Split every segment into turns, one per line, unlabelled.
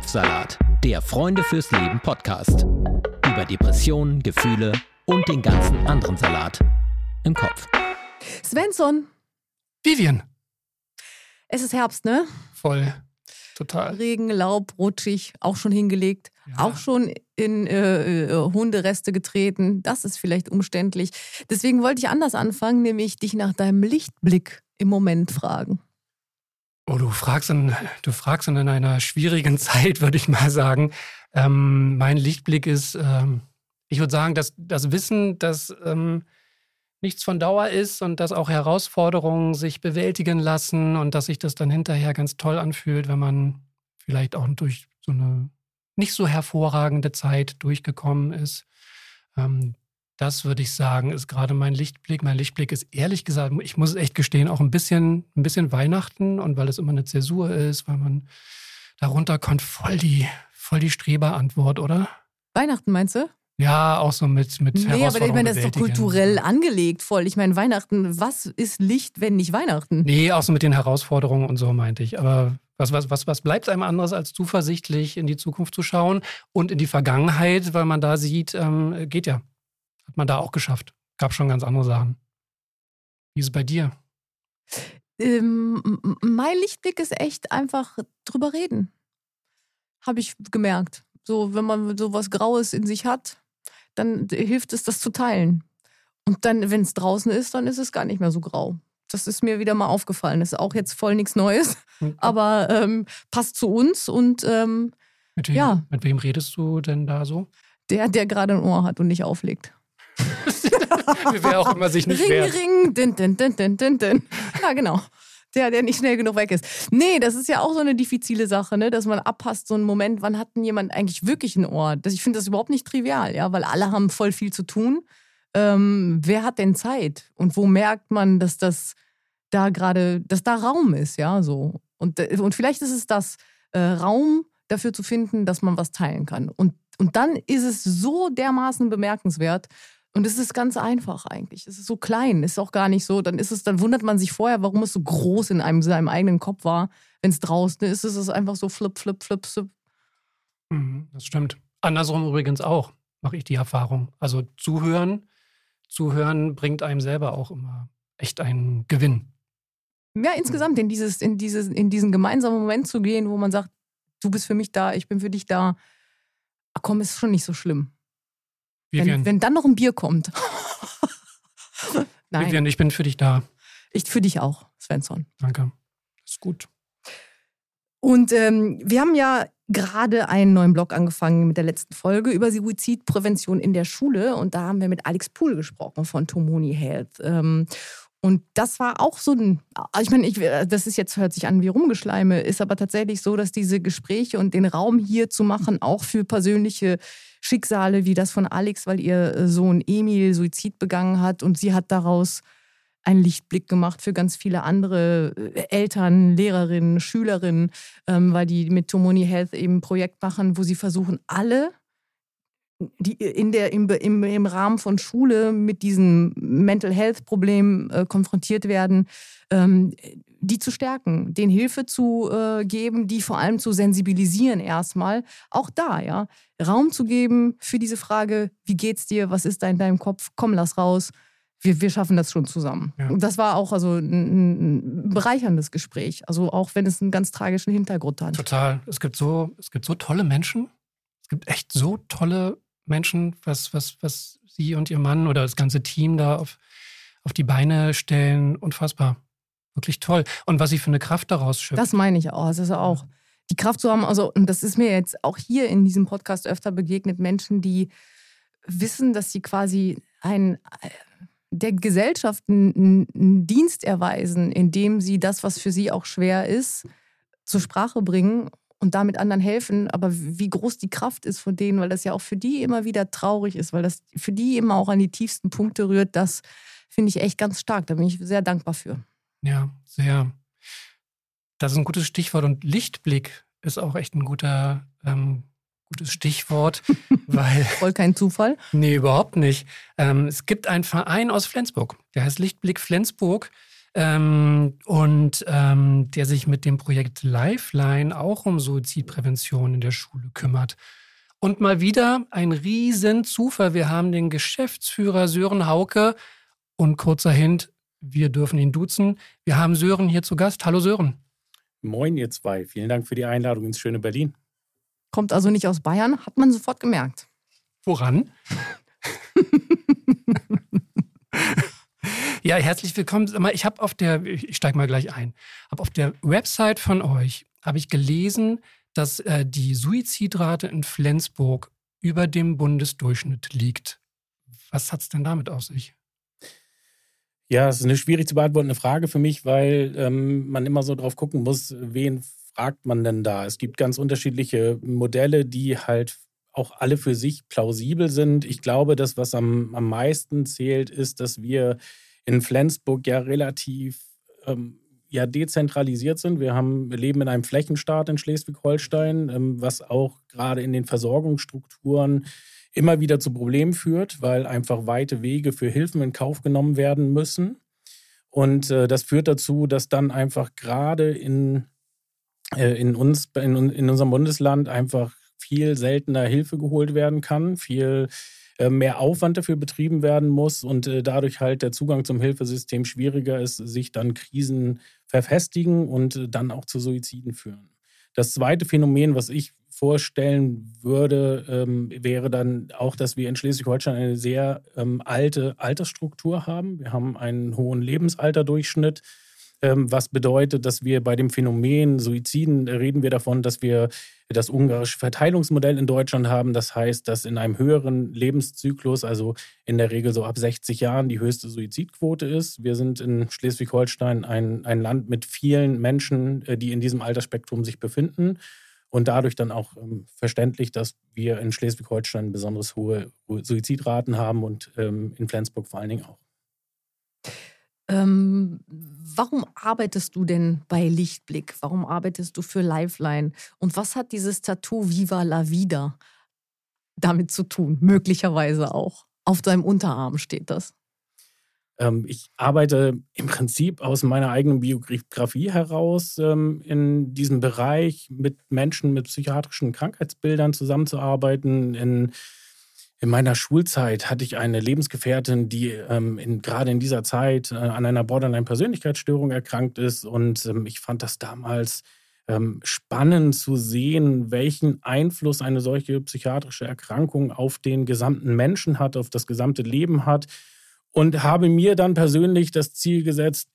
Kopfsalat, der Freunde fürs Leben Podcast. Über Depressionen, Gefühle und den ganzen anderen Salat im Kopf.
Svensson,
Vivian.
es ist Herbst, ne?
Voll. Total.
Regen, Laub, rutschig, auch schon hingelegt,
Ja.
auch schon in äh, äh, Hundereste getreten. Das ist vielleicht umständlich. Deswegen wollte ich anders anfangen, nämlich dich nach deinem Lichtblick im Moment fragen.
Oh, du fragst in, du fragst in einer schwierigen Zeit, würde ich mal sagen. Ähm, mein Lichtblick ist, ähm, ich würde sagen, dass das Wissen, dass ähm, nichts von Dauer ist und dass auch Herausforderungen sich bewältigen lassen und dass sich das dann hinterher ganz toll anfühlt, wenn man vielleicht auch durch so eine nicht so hervorragende Zeit durchgekommen ist. Ähm, das würde ich sagen, ist gerade mein Lichtblick. Mein Lichtblick ist ehrlich gesagt, ich muss es echt gestehen, auch ein bisschen, ein bisschen Weihnachten und weil es immer eine Zäsur ist, weil man darunter kommt, voll die, voll die Streberantwort, oder?
Weihnachten meinst du?
Ja, auch so mit, mit
Nee, aber ich meine, das ist doch kulturell angelegt voll. Ich meine, Weihnachten, was ist Licht, wenn nicht Weihnachten?
Nee, auch so mit den Herausforderungen und so meinte ich. Aber was, was, was, was bleibt einem anderes, als zuversichtlich in die Zukunft zu schauen und in die Vergangenheit, weil man da sieht, ähm, geht ja. Hat man da auch geschafft. Gab schon ganz andere Sachen. Wie ist es bei dir?
Ähm, mein Lichtblick ist echt einfach drüber reden. Habe ich gemerkt. So, wenn man so was Graues in sich hat, dann hilft es, das zu teilen. Und dann, wenn es draußen ist, dann ist es gar nicht mehr so grau. Das ist mir wieder mal aufgefallen. Das ist auch jetzt voll nichts Neues, aber ähm, passt zu uns und ähm,
Mit wem,
ja.
mit wem redest du denn da so?
der, der gerade ein Ohr hat und nicht auflegt.
Wer auch immer sich nicht
ring,
wehrt.
ring, din, din, din, din, din, din. Ja, genau. Der, der nicht schnell genug weg ist. Nee, das ist ja auch so eine diffizile Sache, ne? dass man abpasst, so einen Moment, wann hat denn jemand eigentlich wirklich ein Ohr? Das, ich finde das überhaupt nicht trivial, ja, weil alle haben voll viel zu tun. Ähm, wer hat denn Zeit? Und wo merkt man, dass das da gerade, dass da Raum ist, ja, so. Und, äh, und vielleicht ist es das, äh, Raum dafür zu finden, dass man was teilen kann. Und, und dann ist es so dermaßen bemerkenswert, und es ist ganz einfach eigentlich. Es ist so klein, ist auch gar nicht so. Dann ist es, dann wundert man sich vorher, warum es so groß in einem seinem eigenen Kopf war. Wenn es draußen ist, ist es einfach so flip, flip, flip, flip.
Mhm, das stimmt. Andersrum übrigens auch, mache ich die Erfahrung. Also zuhören, zuhören bringt einem selber auch immer echt einen Gewinn.
Ja, insgesamt in dieses, in dieses, in diesen gemeinsamen Moment zu gehen, wo man sagt, du bist für mich da, ich bin für dich da. Ach komm, ist schon nicht so schlimm.
Vivian,
Wenn, wenn dann noch ein Bier kommt. Nein,
Vivian, ich bin für dich da.
ich für dich auch, Svensson.
Danke. Ist gut.
Und ähm, wir haben ja gerade einen neuen Blog angefangen mit der letzten Folge über Suizidprävention in der Schule. Und da haben wir mit Alex Pool gesprochen von Tomoni Health. Ähm, und das war auch so ein, ich meine, ich, das ist jetzt, hört sich an wie Rumgeschleime, ist aber tatsächlich so, dass diese Gespräche und den Raum hier zu machen, auch für persönliche Schicksale wie das von Alex, weil ihr Sohn Emil Suizid begangen hat und sie hat daraus einen Lichtblick gemacht für ganz viele andere äh, Eltern, Lehrerinnen, Schülerinnen, ähm, weil die mit Tomoni Health eben ein Projekt machen, wo sie versuchen, alle, die in der, im, im, im Rahmen von Schule mit diesem Mental Health Problem äh, konfrontiert werden, ähm, die zu stärken, denen Hilfe zu äh, geben, die vor allem zu sensibilisieren erstmal. Auch da, ja, Raum zu geben für diese Frage, wie geht's dir, was ist da in deinem Kopf, komm, lass raus wir, wir schaffen das schon zusammen.
Ja.
Und das war auch also ein, ein bereicherndes Gespräch. Also auch wenn es einen ganz tragischen Hintergrund hat.
Total. Es gibt so, es gibt so tolle Menschen. Es gibt echt so tolle Menschen, was, was, was sie und ihr Mann oder das ganze Team da auf, auf die Beine stellen. Unfassbar. Wirklich toll. Und was sie für eine Kraft daraus schöpfen.
Das meine ich auch. Das ist auch die Kraft zu haben. Also, und das ist mir jetzt auch hier in diesem Podcast öfter begegnet, Menschen, die wissen, dass sie quasi ein der Gesellschaft einen, einen Dienst erweisen, indem sie das, was für sie auch schwer ist, zur Sprache bringen und damit anderen helfen. Aber wie groß die Kraft ist von denen, weil das ja auch für die immer wieder traurig ist, weil das für die immer auch an die tiefsten Punkte rührt, das finde ich echt ganz stark. Da bin ich sehr dankbar für.
Ja, sehr. Das ist ein gutes Stichwort und Lichtblick ist auch echt ein guter, ähm, gutes Stichwort, weil
Voll kein Zufall.
Nee, überhaupt nicht. Ähm, es gibt einen Verein aus Flensburg, der heißt Lichtblick Flensburg. Ähm, und ähm, der sich mit dem Projekt Lifeline auch um Suizidprävention in der Schule kümmert. Und mal wieder ein Riesenzufall. Wir haben den Geschäftsführer Sören Hauke und kurzer Hint, wir dürfen ihn duzen. Wir haben Sören hier zu Gast. Hallo Sören.
Moin, ihr zwei. Vielen Dank für die Einladung ins schöne Berlin.
Kommt also nicht aus Bayern, hat man sofort gemerkt.
Woran? ja, herzlich willkommen. Ich habe auf der, ich steige mal gleich ein, habe auf der Website von euch habe ich gelesen, dass äh, die Suizidrate in Flensburg über dem Bundesdurchschnitt liegt. Was hat es denn damit auf sich?
Ja, es ist eine schwierig zu beantwortende Frage für mich, weil ähm, man immer so drauf gucken muss, wen fragt man denn da? Es gibt ganz unterschiedliche Modelle, die halt auch alle für sich plausibel sind. Ich glaube, das, was am, am meisten zählt, ist, dass wir in Flensburg ja relativ ähm, ja, dezentralisiert sind. Wir, haben, wir leben in einem Flächenstaat in Schleswig-Holstein, ähm, was auch gerade in den Versorgungsstrukturen immer wieder zu Problemen führt, weil einfach weite Wege für Hilfen in Kauf genommen werden müssen. Und äh, das führt dazu, dass dann einfach gerade in, äh, in uns, in, in unserem Bundesland einfach viel seltener Hilfe geholt werden kann, viel mehr Aufwand dafür betrieben werden muss und äh, dadurch halt der Zugang zum Hilfesystem schwieriger ist, sich dann Krisen verfestigen und äh, dann auch zu Suiziden führen. Das zweite Phänomen, was ich vorstellen würde, ähm, wäre dann auch, dass wir in Schleswig-Holstein eine sehr ähm, alte Altersstruktur haben. Wir haben einen hohen Lebensalterdurchschnitt. Ähm, was bedeutet, dass wir bei dem Phänomen Suiziden reden wir davon, dass wir das ungarische Verteilungsmodell in Deutschland haben. Das heißt, dass in einem höheren Lebenszyklus, also in der Regel so ab 60 Jahren, die höchste Suizidquote ist. Wir sind in Schleswig-Holstein ein, ein Land mit vielen Menschen, äh, die in diesem Altersspektrum sich befinden. Und dadurch dann auch ähm, verständlich, dass wir in Schleswig-Holstein besonders hohe Suizidraten haben und ähm, in Flensburg vor allen Dingen auch.
Ähm, warum arbeitest du denn bei Lichtblick? Warum arbeitest du für Lifeline? Und was hat dieses Tattoo Viva la Vida damit zu tun? Möglicherweise auch. Auf deinem Unterarm steht das.
Ähm, ich arbeite im Prinzip aus meiner eigenen Biografie heraus ähm, in diesem Bereich mit Menschen mit psychiatrischen Krankheitsbildern zusammenzuarbeiten, in in meiner Schulzeit hatte ich eine Lebensgefährtin, die ähm, in, gerade in dieser Zeit äh, an einer Borderline-Persönlichkeitsstörung erkrankt ist. Und ähm, ich fand das damals ähm, spannend zu sehen, welchen Einfluss eine solche psychiatrische Erkrankung auf den gesamten Menschen hat, auf das gesamte Leben hat. Und habe mir dann persönlich das Ziel gesetzt,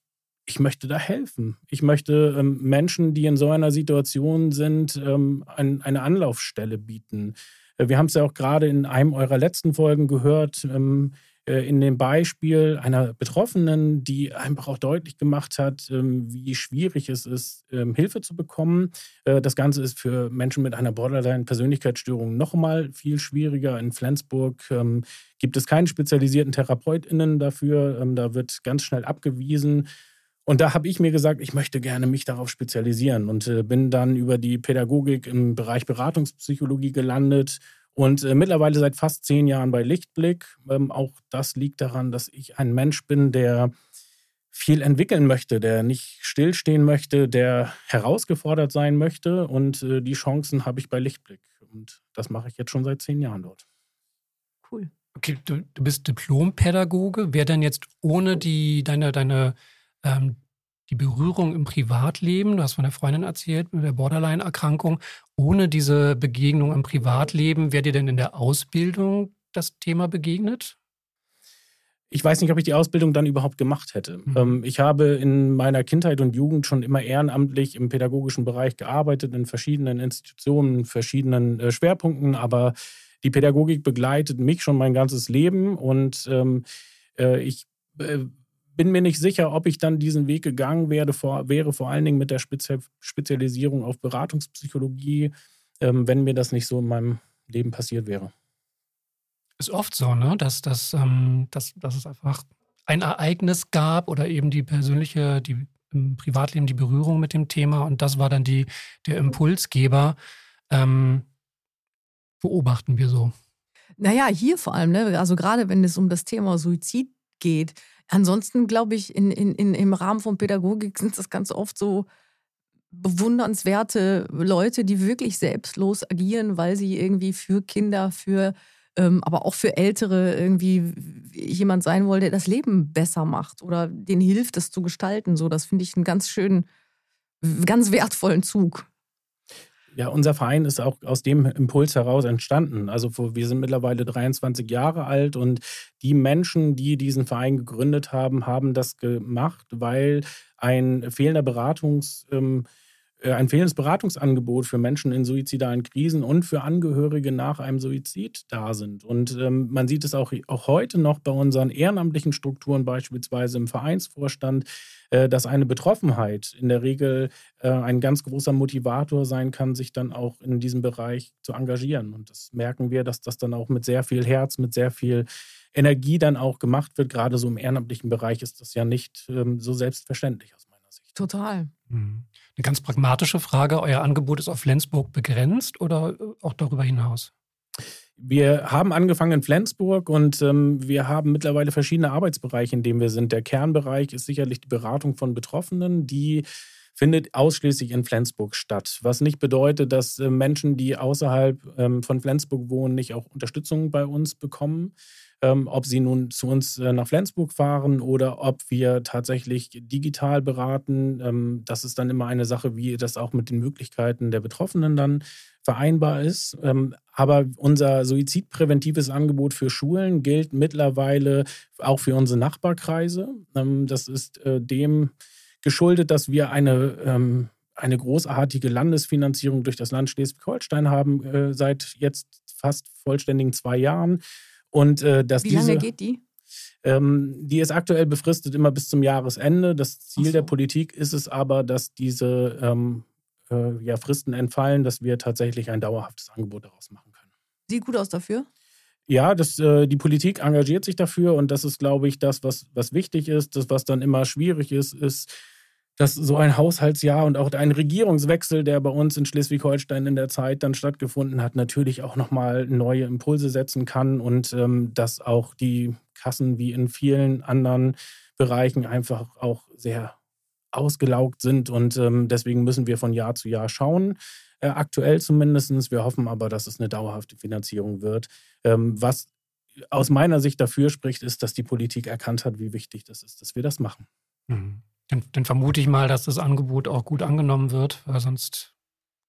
ich möchte da helfen. Ich möchte ähm, Menschen, die in so einer Situation sind, ähm, ein, eine Anlaufstelle bieten. Äh, wir haben es ja auch gerade in einem eurer letzten Folgen gehört, ähm, äh, in dem Beispiel einer Betroffenen, die einfach auch deutlich gemacht hat, ähm, wie schwierig es ist, ähm, Hilfe zu bekommen. Äh, das Ganze ist für Menschen mit einer Borderline-Persönlichkeitsstörung noch mal viel schwieriger. In Flensburg gibt es keine spezialisierten TherapeutInnen dafür. Da wird ganz schnell abgewiesen. Und da habe ich mir gesagt, ich möchte gerne mich darauf spezialisieren und äh, bin dann über die Pädagogik im Bereich Beratungspsychologie gelandet und äh, mittlerweile seit fast zehn Jahren bei Lichtblick. Ähm, auch das liegt daran, dass ich ein Mensch bin, der viel entwickeln möchte, der nicht stillstehen möchte, der herausgefordert sein möchte. Und äh, die Chancen habe ich bei Lichtblick. Und das mache ich jetzt schon seit zehn Jahren dort.
Cool. Okay, du, du bist Diplompädagoge. Wer denn jetzt ohne die, deine, deine ähm, die Berührung im Privatleben, du hast von der Freundin erzählt, mit der Borderline-Erkrankung, ohne diese Begegnung im Privatleben, wäre dir denn in der Ausbildung das Thema begegnet?
Ich weiß nicht, ob ich die Ausbildung dann überhaupt gemacht hätte. Mhm. Ähm, ich habe in meiner Kindheit und Jugend schon immer ehrenamtlich im pädagogischen Bereich gearbeitet, in verschiedenen Institutionen, verschiedenen äh, Schwerpunkten, aber die Pädagogik begleitet mich schon mein ganzes Leben und ähm, äh, ich äh, bin mir nicht sicher, ob ich dann diesen Weg gegangen wäre, vor, wäre vor allen Dingen mit der Spezi Spezialisierung auf Beratungspsychologie, ähm, wenn mir das nicht so in meinem Leben passiert wäre.
Ist oft so, ne? dass, dass, ähm, dass, dass es einfach ein Ereignis gab oder eben die persönliche, die im Privatleben die Berührung mit dem Thema und das war dann die, der Impulsgeber. Ähm, beobachten wir so.
Naja, hier vor allem, ne? also gerade wenn es um das Thema Suizid geht. Ansonsten glaube ich, in, in, in, im Rahmen von Pädagogik sind das ganz oft so bewundernswerte Leute, die wirklich selbstlos agieren, weil sie irgendwie für Kinder, für ähm, aber auch für Ältere irgendwie jemand sein wollen, der das Leben besser macht oder denen hilft, es zu gestalten. So, das finde ich einen ganz schönen, ganz wertvollen Zug.
Ja, unser Verein ist auch aus dem Impuls heraus entstanden. Also wir sind mittlerweile 23 Jahre alt und die Menschen, die diesen Verein gegründet haben, haben das gemacht, weil ein fehlender Beratungs... Ähm, äh, ein fehlendes Beratungsangebot für Menschen in suizidalen Krisen und für Angehörige nach einem Suizid da sind. Und ähm, man sieht es auch, auch heute noch bei unseren ehrenamtlichen Strukturen, beispielsweise im Vereinsvorstand, äh, dass eine Betroffenheit in der Regel äh, ein ganz großer Motivator sein kann, sich dann auch in diesem Bereich zu engagieren. Und das merken wir, dass das dann auch mit sehr viel Herz, mit sehr viel Energie dann auch gemacht wird. Gerade so im ehrenamtlichen Bereich ist das ja nicht ähm, so selbstverständlich aus.
Total.
Mhm. Eine ganz pragmatische Frage. Euer Angebot ist auf Flensburg begrenzt oder äh, auch darüber hinaus?
Wir haben angefangen in Flensburg und ähm, wir haben mittlerweile verschiedene Arbeitsbereiche, in denen wir sind. Der Kernbereich ist sicherlich die Beratung von Betroffenen, die findet ausschließlich in Flensburg statt. Was nicht bedeutet, dass äh, Menschen, die außerhalb ähm, von Flensburg wohnen, nicht auch Unterstützung bei uns bekommen ähm, ob sie nun zu uns äh, nach Flensburg fahren oder ob wir tatsächlich digital beraten. Ähm, das ist dann immer eine Sache, wie das auch mit den Möglichkeiten der Betroffenen dann vereinbar ist. Ähm, aber unser suizidpräventives Angebot für Schulen gilt mittlerweile auch für unsere Nachbarkreise. Ähm, das ist äh, dem geschuldet, dass wir eine ähm, eine großartige Landesfinanzierung durch das Land Schleswig-Holstein haben äh, seit jetzt fast vollständigen zwei Jahren. Und, äh, dass
Wie
diese,
lange geht die?
Ähm, die ist aktuell befristet immer bis zum Jahresende. Das Ziel so. der Politik ist es aber, dass diese ähm, äh, ja, Fristen entfallen, dass wir tatsächlich ein dauerhaftes Angebot daraus machen können.
Sieht gut aus dafür?
Ja, das, äh, die Politik engagiert sich dafür und das ist, glaube ich, das, was, was wichtig ist. Das, was dann immer schwierig ist, ist, dass so ein Haushaltsjahr und auch ein Regierungswechsel, der bei uns in Schleswig-Holstein in der Zeit dann stattgefunden hat, natürlich auch nochmal neue Impulse setzen kann und ähm, dass auch die Kassen wie in vielen anderen Bereichen einfach auch sehr ausgelaugt sind und ähm, deswegen müssen wir von Jahr zu Jahr schauen. Äh, aktuell zumindest. Wir hoffen aber, dass es eine dauerhafte Finanzierung wird. Ähm, was aus meiner Sicht dafür spricht, ist, dass die Politik erkannt hat, wie wichtig das ist, dass wir das machen.
Mhm. Dann, dann, vermute ich mal, dass das Angebot auch gut angenommen wird, weil sonst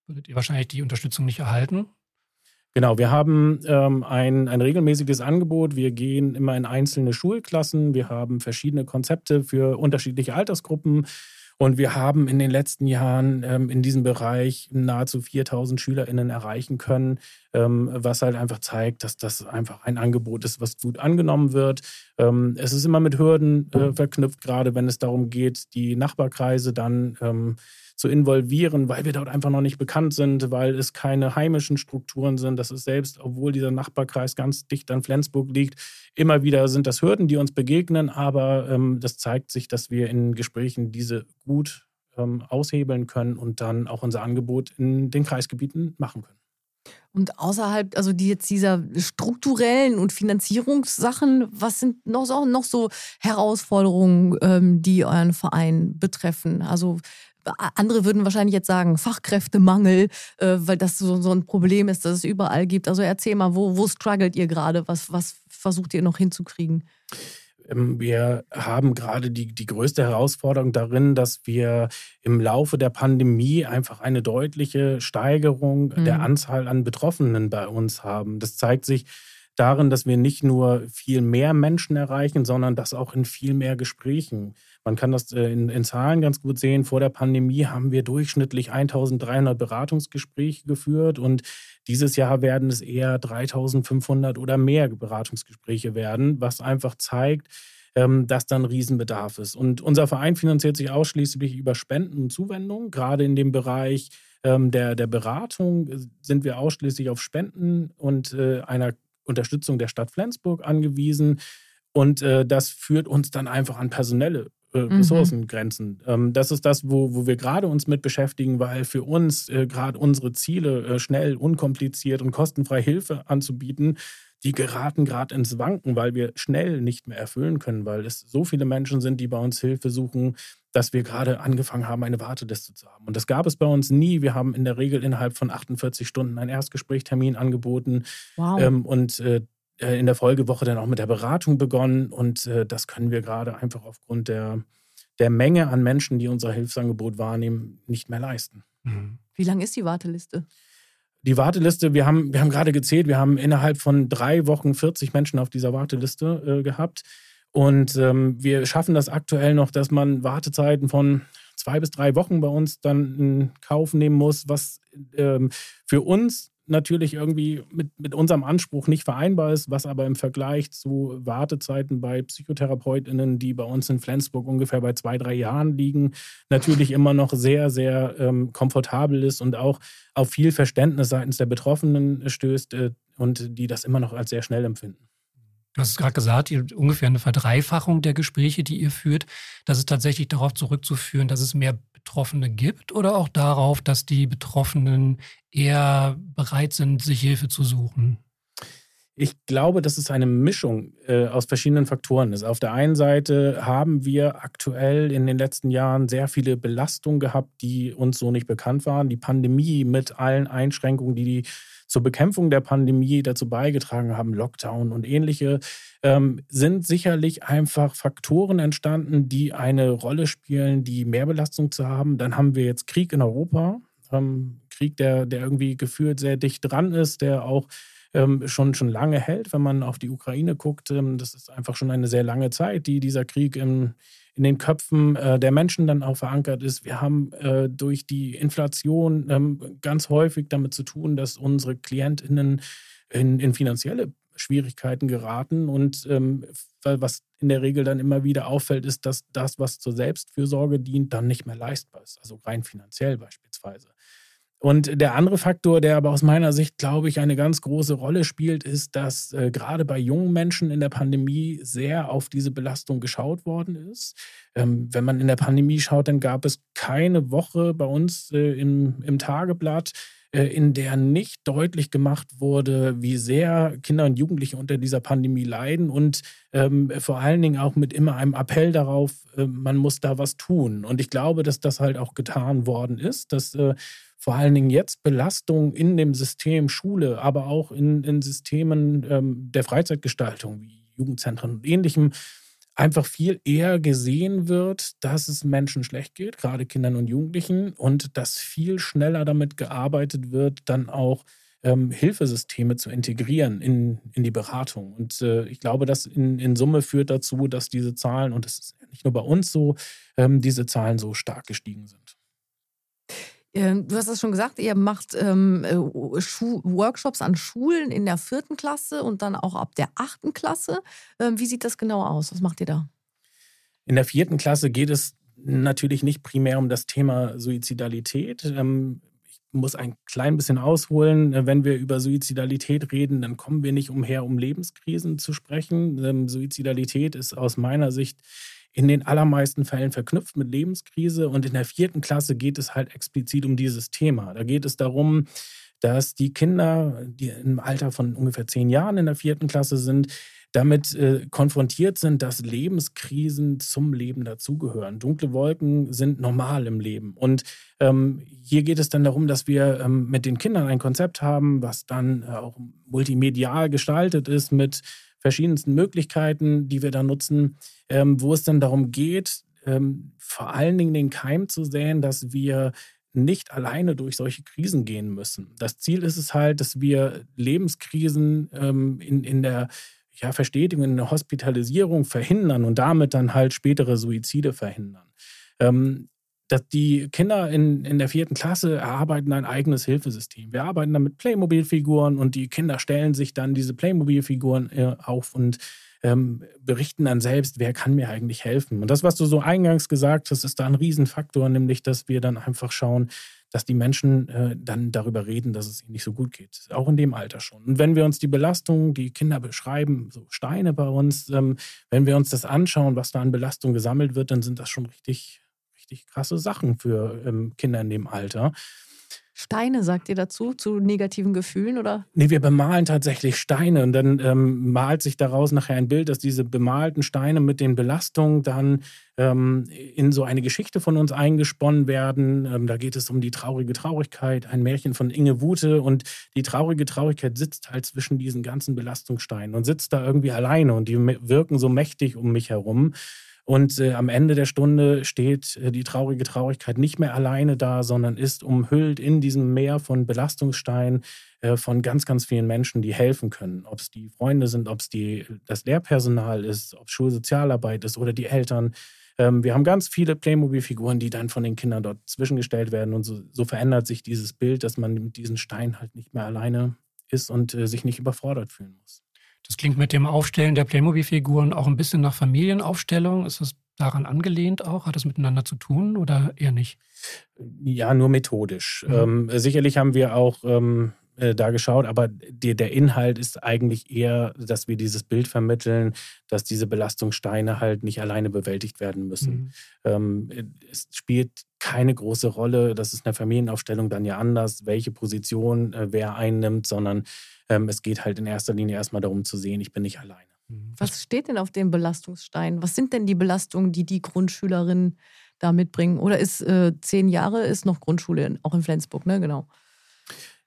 würdet ihr wahrscheinlich die Unterstützung nicht erhalten.
Genau, wir haben ähm, ein, ein regelmäßiges Angebot. Wir gehen immer in einzelne Schulklassen. Wir haben verschiedene Konzepte für unterschiedliche Altersgruppen. Und wir haben in den letzten Jahren ähm, in diesem Bereich nahezu 4000 SchülerInnen erreichen können, was halt einfach zeigt, dass das einfach ein Angebot ist, was gut angenommen wird. Ähm, es ist immer mit Hürden äh, verknüpft, gerade wenn es darum geht, die Nachbarkreise dann ähm, zu involvieren, weil wir dort einfach noch nicht bekannt sind, weil es keine heimischen Strukturen sind. Das ist selbst, obwohl dieser Nachbarkreis ganz dicht an Flensburg liegt, immer wieder sind das Hürden, die uns begegnen. Aber ähm, das zeigt sich, dass wir in Gesprächen diese gut ähm, aushebeln können und dann auch unser Angebot in den Kreisgebieten machen können.
Und außerhalb, also die jetzt dieser strukturellen und Finanzierungssachen, was sind noch so, noch so Herausforderungen, ähm, die euren Verein betreffen? Also andere würden wahrscheinlich jetzt sagen, Fachkräftemangel, äh, weil das so, so ein Problem ist, das es überall gibt. Also erzähl mal, wo, wo struggelt ihr gerade? Was, was versucht ihr noch hinzukriegen?
Ähm, wir haben gerade die, die größte Herausforderung darin, dass wir im Laufe der Pandemie einfach eine deutliche Steigerung mhm. der Anzahl an Betroffenen bei uns haben. Das zeigt sich darin, dass wir nicht nur viel mehr Menschen erreichen, sondern das auch in viel mehr Gesprächen. Man kann das äh, in, in, Zahlen ganz gut sehen. Vor der Pandemie haben wir durchschnittlich 1300 Beratungsgespräche geführt und dieses Jahr werden es eher 3500 oder mehr Beratungsgespräche werden, was einfach zeigt, ähm, dass dann Riesenbedarf ist. Und unser Verein finanziert sich ausschließlich über Spenden und Zuwendungen. Gerade in dem Bereich ähm, der, der Beratung äh, sind wir ausschließlich auf Spenden und äh, einer Unterstützung der Stadt Flensburg angewiesen. Und das führt uns dann einfach an personelle äh, mhm. Ressourcengrenzen. Ähm, das ist das, wo, wo wir gerade uns mit beschäftigen, weil für uns äh, gerade unsere Ziele, äh, schnell, unkompliziert und kostenfrei Hilfe anzubieten, die geraten gerade ins Wanken, weil wir schnell nicht mehr erfüllen können, weil es so viele Menschen sind, die bei uns Hilfe suchen, dass wir gerade angefangen haben, eine Warteliste zu haben. Und das gab es bei uns nie. Wir haben in der Regel innerhalb von 48 Stunden einen Erstgesprächtermin angeboten. Wow. Ähm, und äh, in der Folgewoche dann auch mit der Beratung begonnen. Und äh, das können wir gerade einfach aufgrund der, der Menge an Menschen, die unser Hilfsangebot wahrnehmen, nicht mehr leisten.
Mhm. Wie lang ist die Warteliste?
Die Warteliste, wir haben, wir haben gerade gezählt, wir haben innerhalb von drei Wochen 40 Menschen auf dieser Warteliste äh, gehabt. Und ähm, wir schaffen das aktuell noch, dass man Wartezeiten von zwei bis drei Wochen bei uns dann in Kauf nehmen muss, was ähm, für uns natürlich irgendwie mit, mit unserem Anspruch nicht vereinbar ist, was aber im Vergleich zu Wartezeiten bei PsychotherapeutInnen, die bei uns in Flensburg ungefähr bei zwei, drei Jahren liegen, natürlich immer noch sehr, sehr ähm, komfortabel ist und auch auf viel Verständnis seitens der Betroffenen stößt äh, und die das immer noch als sehr schnell empfinden.
Du hast es gerade gesagt, ihr ungefähr eine Verdreifachung der Gespräche, die ihr führt. Das ist tatsächlich darauf zurückzuführen, dass es mehr Betroffene gibt oder auch darauf, dass die Betroffenen eher bereit sind, sich Hilfe zu suchen?
Ich glaube, dass es eine Mischung äh, aus verschiedenen Faktoren ist. Auf der einen Seite haben wir aktuell in den letzten Jahren sehr viele Belastungen gehabt, die uns so nicht bekannt waren. Die Pandemie mit allen Einschränkungen, die die zur Bekämpfung der Pandemie dazu beigetragen haben, Lockdown und ähnliche, ähm, sind sicherlich einfach Faktoren entstanden, die eine Rolle spielen, die Mehrbelastung zu haben. Dann haben wir jetzt Krieg in Europa, ähm, Krieg, der, der irgendwie gefühlt sehr dicht dran ist, der auch ähm, schon, schon lange hält, wenn man auf die Ukraine guckt. Ähm, das ist einfach schon eine sehr lange Zeit, die dieser Krieg im, in den Köpfen äh, der Menschen dann auch verankert ist. Wir haben äh, durch die Inflation ähm, ganz häufig damit zu tun, dass unsere KlientInnen in, in finanzielle Schwierigkeiten geraten. Und ähm, was in der Regel dann immer wieder auffällt, ist, dass das, was zur Selbstfürsorge dient, dann nicht mehr leistbar ist. Also rein finanziell beispielsweise. Und der andere Faktor, der aber aus meiner Sicht, glaube ich, eine ganz große Rolle spielt, ist, dass äh, gerade bei jungen Menschen in der Pandemie sehr auf diese Belastung geschaut worden ist. Ähm, wenn man in der Pandemie schaut, dann gab es keine Woche bei uns äh, im, im Tageblatt, äh, in der nicht deutlich gemacht wurde, wie sehr Kinder und Jugendliche unter dieser Pandemie leiden und ähm, vor allen Dingen auch mit immer einem Appell darauf, äh, man muss da was tun. Und ich glaube, dass das halt auch getan worden ist, dass äh, vor allen Dingen jetzt Belastung in dem System Schule, aber auch in, in Systemen ähm, der Freizeitgestaltung wie Jugendzentren und ähnlichem einfach viel eher gesehen wird, dass es Menschen schlecht geht, gerade Kindern und Jugendlichen, und dass viel schneller damit gearbeitet wird, dann auch ähm, Hilfesysteme zu integrieren in, in die Beratung. Und äh, ich glaube, das in, in Summe führt dazu, dass diese Zahlen, und das ist nicht nur bei uns so, ähm, diese Zahlen so stark gestiegen sind.
Ähm, du hast es schon gesagt, ihr macht ähm, äh, Workshops an Schulen in der vierten Klasse und dann auch ab der achten Klasse. Ähm, wie sieht das genau aus? Was macht ihr da?
In der vierten Klasse geht es natürlich nicht primär um das Thema Suizidalität. Ähm, ich muss ein klein bisschen ausholen. Wenn wir über Suizidalität reden, dann kommen wir nicht umher, um Lebenskrisen zu sprechen. Ähm, Suizidalität ist aus meiner Sicht in den allermeisten Fällen verknüpft mit Lebenskrise. Und in der vierten Klasse geht es halt explizit um dieses Thema. Da geht es darum, dass die Kinder, die im Alter von ungefähr zehn Jahren in der vierten Klasse sind, damit äh, konfrontiert sind, dass Lebenskrisen zum Leben dazugehören. Dunkle Wolken sind normal im Leben. Und ähm, hier geht es dann darum, dass wir ähm, mit den Kindern ein Konzept haben, was dann äh, auch multimedial gestaltet ist mit verschiedensten Möglichkeiten, die wir da nutzen, ähm, wo es dann darum geht, ähm, vor allen Dingen den Keim zu säen, dass wir nicht alleine durch solche Krisen gehen müssen. Das Ziel ist es halt, dass wir Lebenskrisen ähm, in, in der ja, Verstetigung, in der Hospitalisierung verhindern und damit dann halt spätere Suizide verhindern. Ähm, dass die Kinder in, in der vierten Klasse erarbeiten ein eigenes Hilfesystem. Wir arbeiten dann mit Playmobil-Figuren und die Kinder stellen sich dann diese Playmobil-Figuren äh, auf und ähm, berichten dann selbst, wer kann mir eigentlich helfen. Und das, was du so eingangs gesagt hast, ist da ein Riesenfaktor, nämlich, dass wir dann einfach schauen, dass die Menschen äh, dann darüber reden, dass es ihnen nicht so gut geht. Auch in dem Alter schon. Und wenn wir uns die Belastung, die Kinder beschreiben, so Steine bei uns, ähm, wenn wir uns das anschauen, was da an Belastung gesammelt wird, dann sind das schon richtig richtig krasse Sachen für ähm, Kinder in dem Alter.
Steine, sagt ihr dazu, zu negativen Gefühlen oder?
Nee, wir bemalen tatsächlich Steine und dann ähm, malt sich daraus nachher ein Bild, dass diese bemalten Steine mit den Belastungen dann ähm, in so eine Geschichte von uns eingesponnen werden. Ähm, da geht es um die traurige Traurigkeit, ein Märchen von Inge Wute und die traurige Traurigkeit sitzt halt zwischen diesen ganzen Belastungssteinen und sitzt da irgendwie alleine und die wirken so mächtig um mich herum. Und äh, am Ende der Stunde steht äh, die traurige Traurigkeit nicht mehr alleine da, sondern ist umhüllt in diesem Meer von Belastungssteinen äh, von ganz, ganz vielen Menschen, die helfen können. Ob es die Freunde sind, ob es das Lehrpersonal ist, ob es Schulsozialarbeit ist oder die Eltern. Ähm, wir haben ganz viele Playmobil-Figuren, die dann von den Kindern dort zwischengestellt werden. Und so, so, verändert sich dieses Bild, dass man mit diesen Steinen halt nicht mehr alleine ist und äh, sich nicht überfordert fühlen muss.
Das klingt mit dem Aufstellen der Playmobil-Figuren auch ein bisschen nach Familienaufstellung. Ist das daran angelehnt auch? Hat das miteinander zu tun oder eher nicht?
Ja, nur methodisch. Mhm. Ähm, sicherlich haben wir auch ähm, äh, da geschaut, aber die, der Inhalt ist eigentlich eher, dass wir dieses Bild vermitteln, dass diese Belastungssteine halt nicht alleine bewältigt werden müssen. Mhm. Ähm, es spielt keine große Rolle, das ist in der Familienaufstellung dann ja anders, welche Position äh, wer einnimmt, sondern ähm, es geht halt in erster Linie erstmal darum zu sehen, ich bin nicht alleine.
Mhm. Was steht denn auf dem Belastungsstein? Was sind denn die Belastungen, die die Grundschülerinnen da mitbringen? Oder ist äh, zehn Jahre ist noch Grundschule, auch in Flensburg, ne? Genau.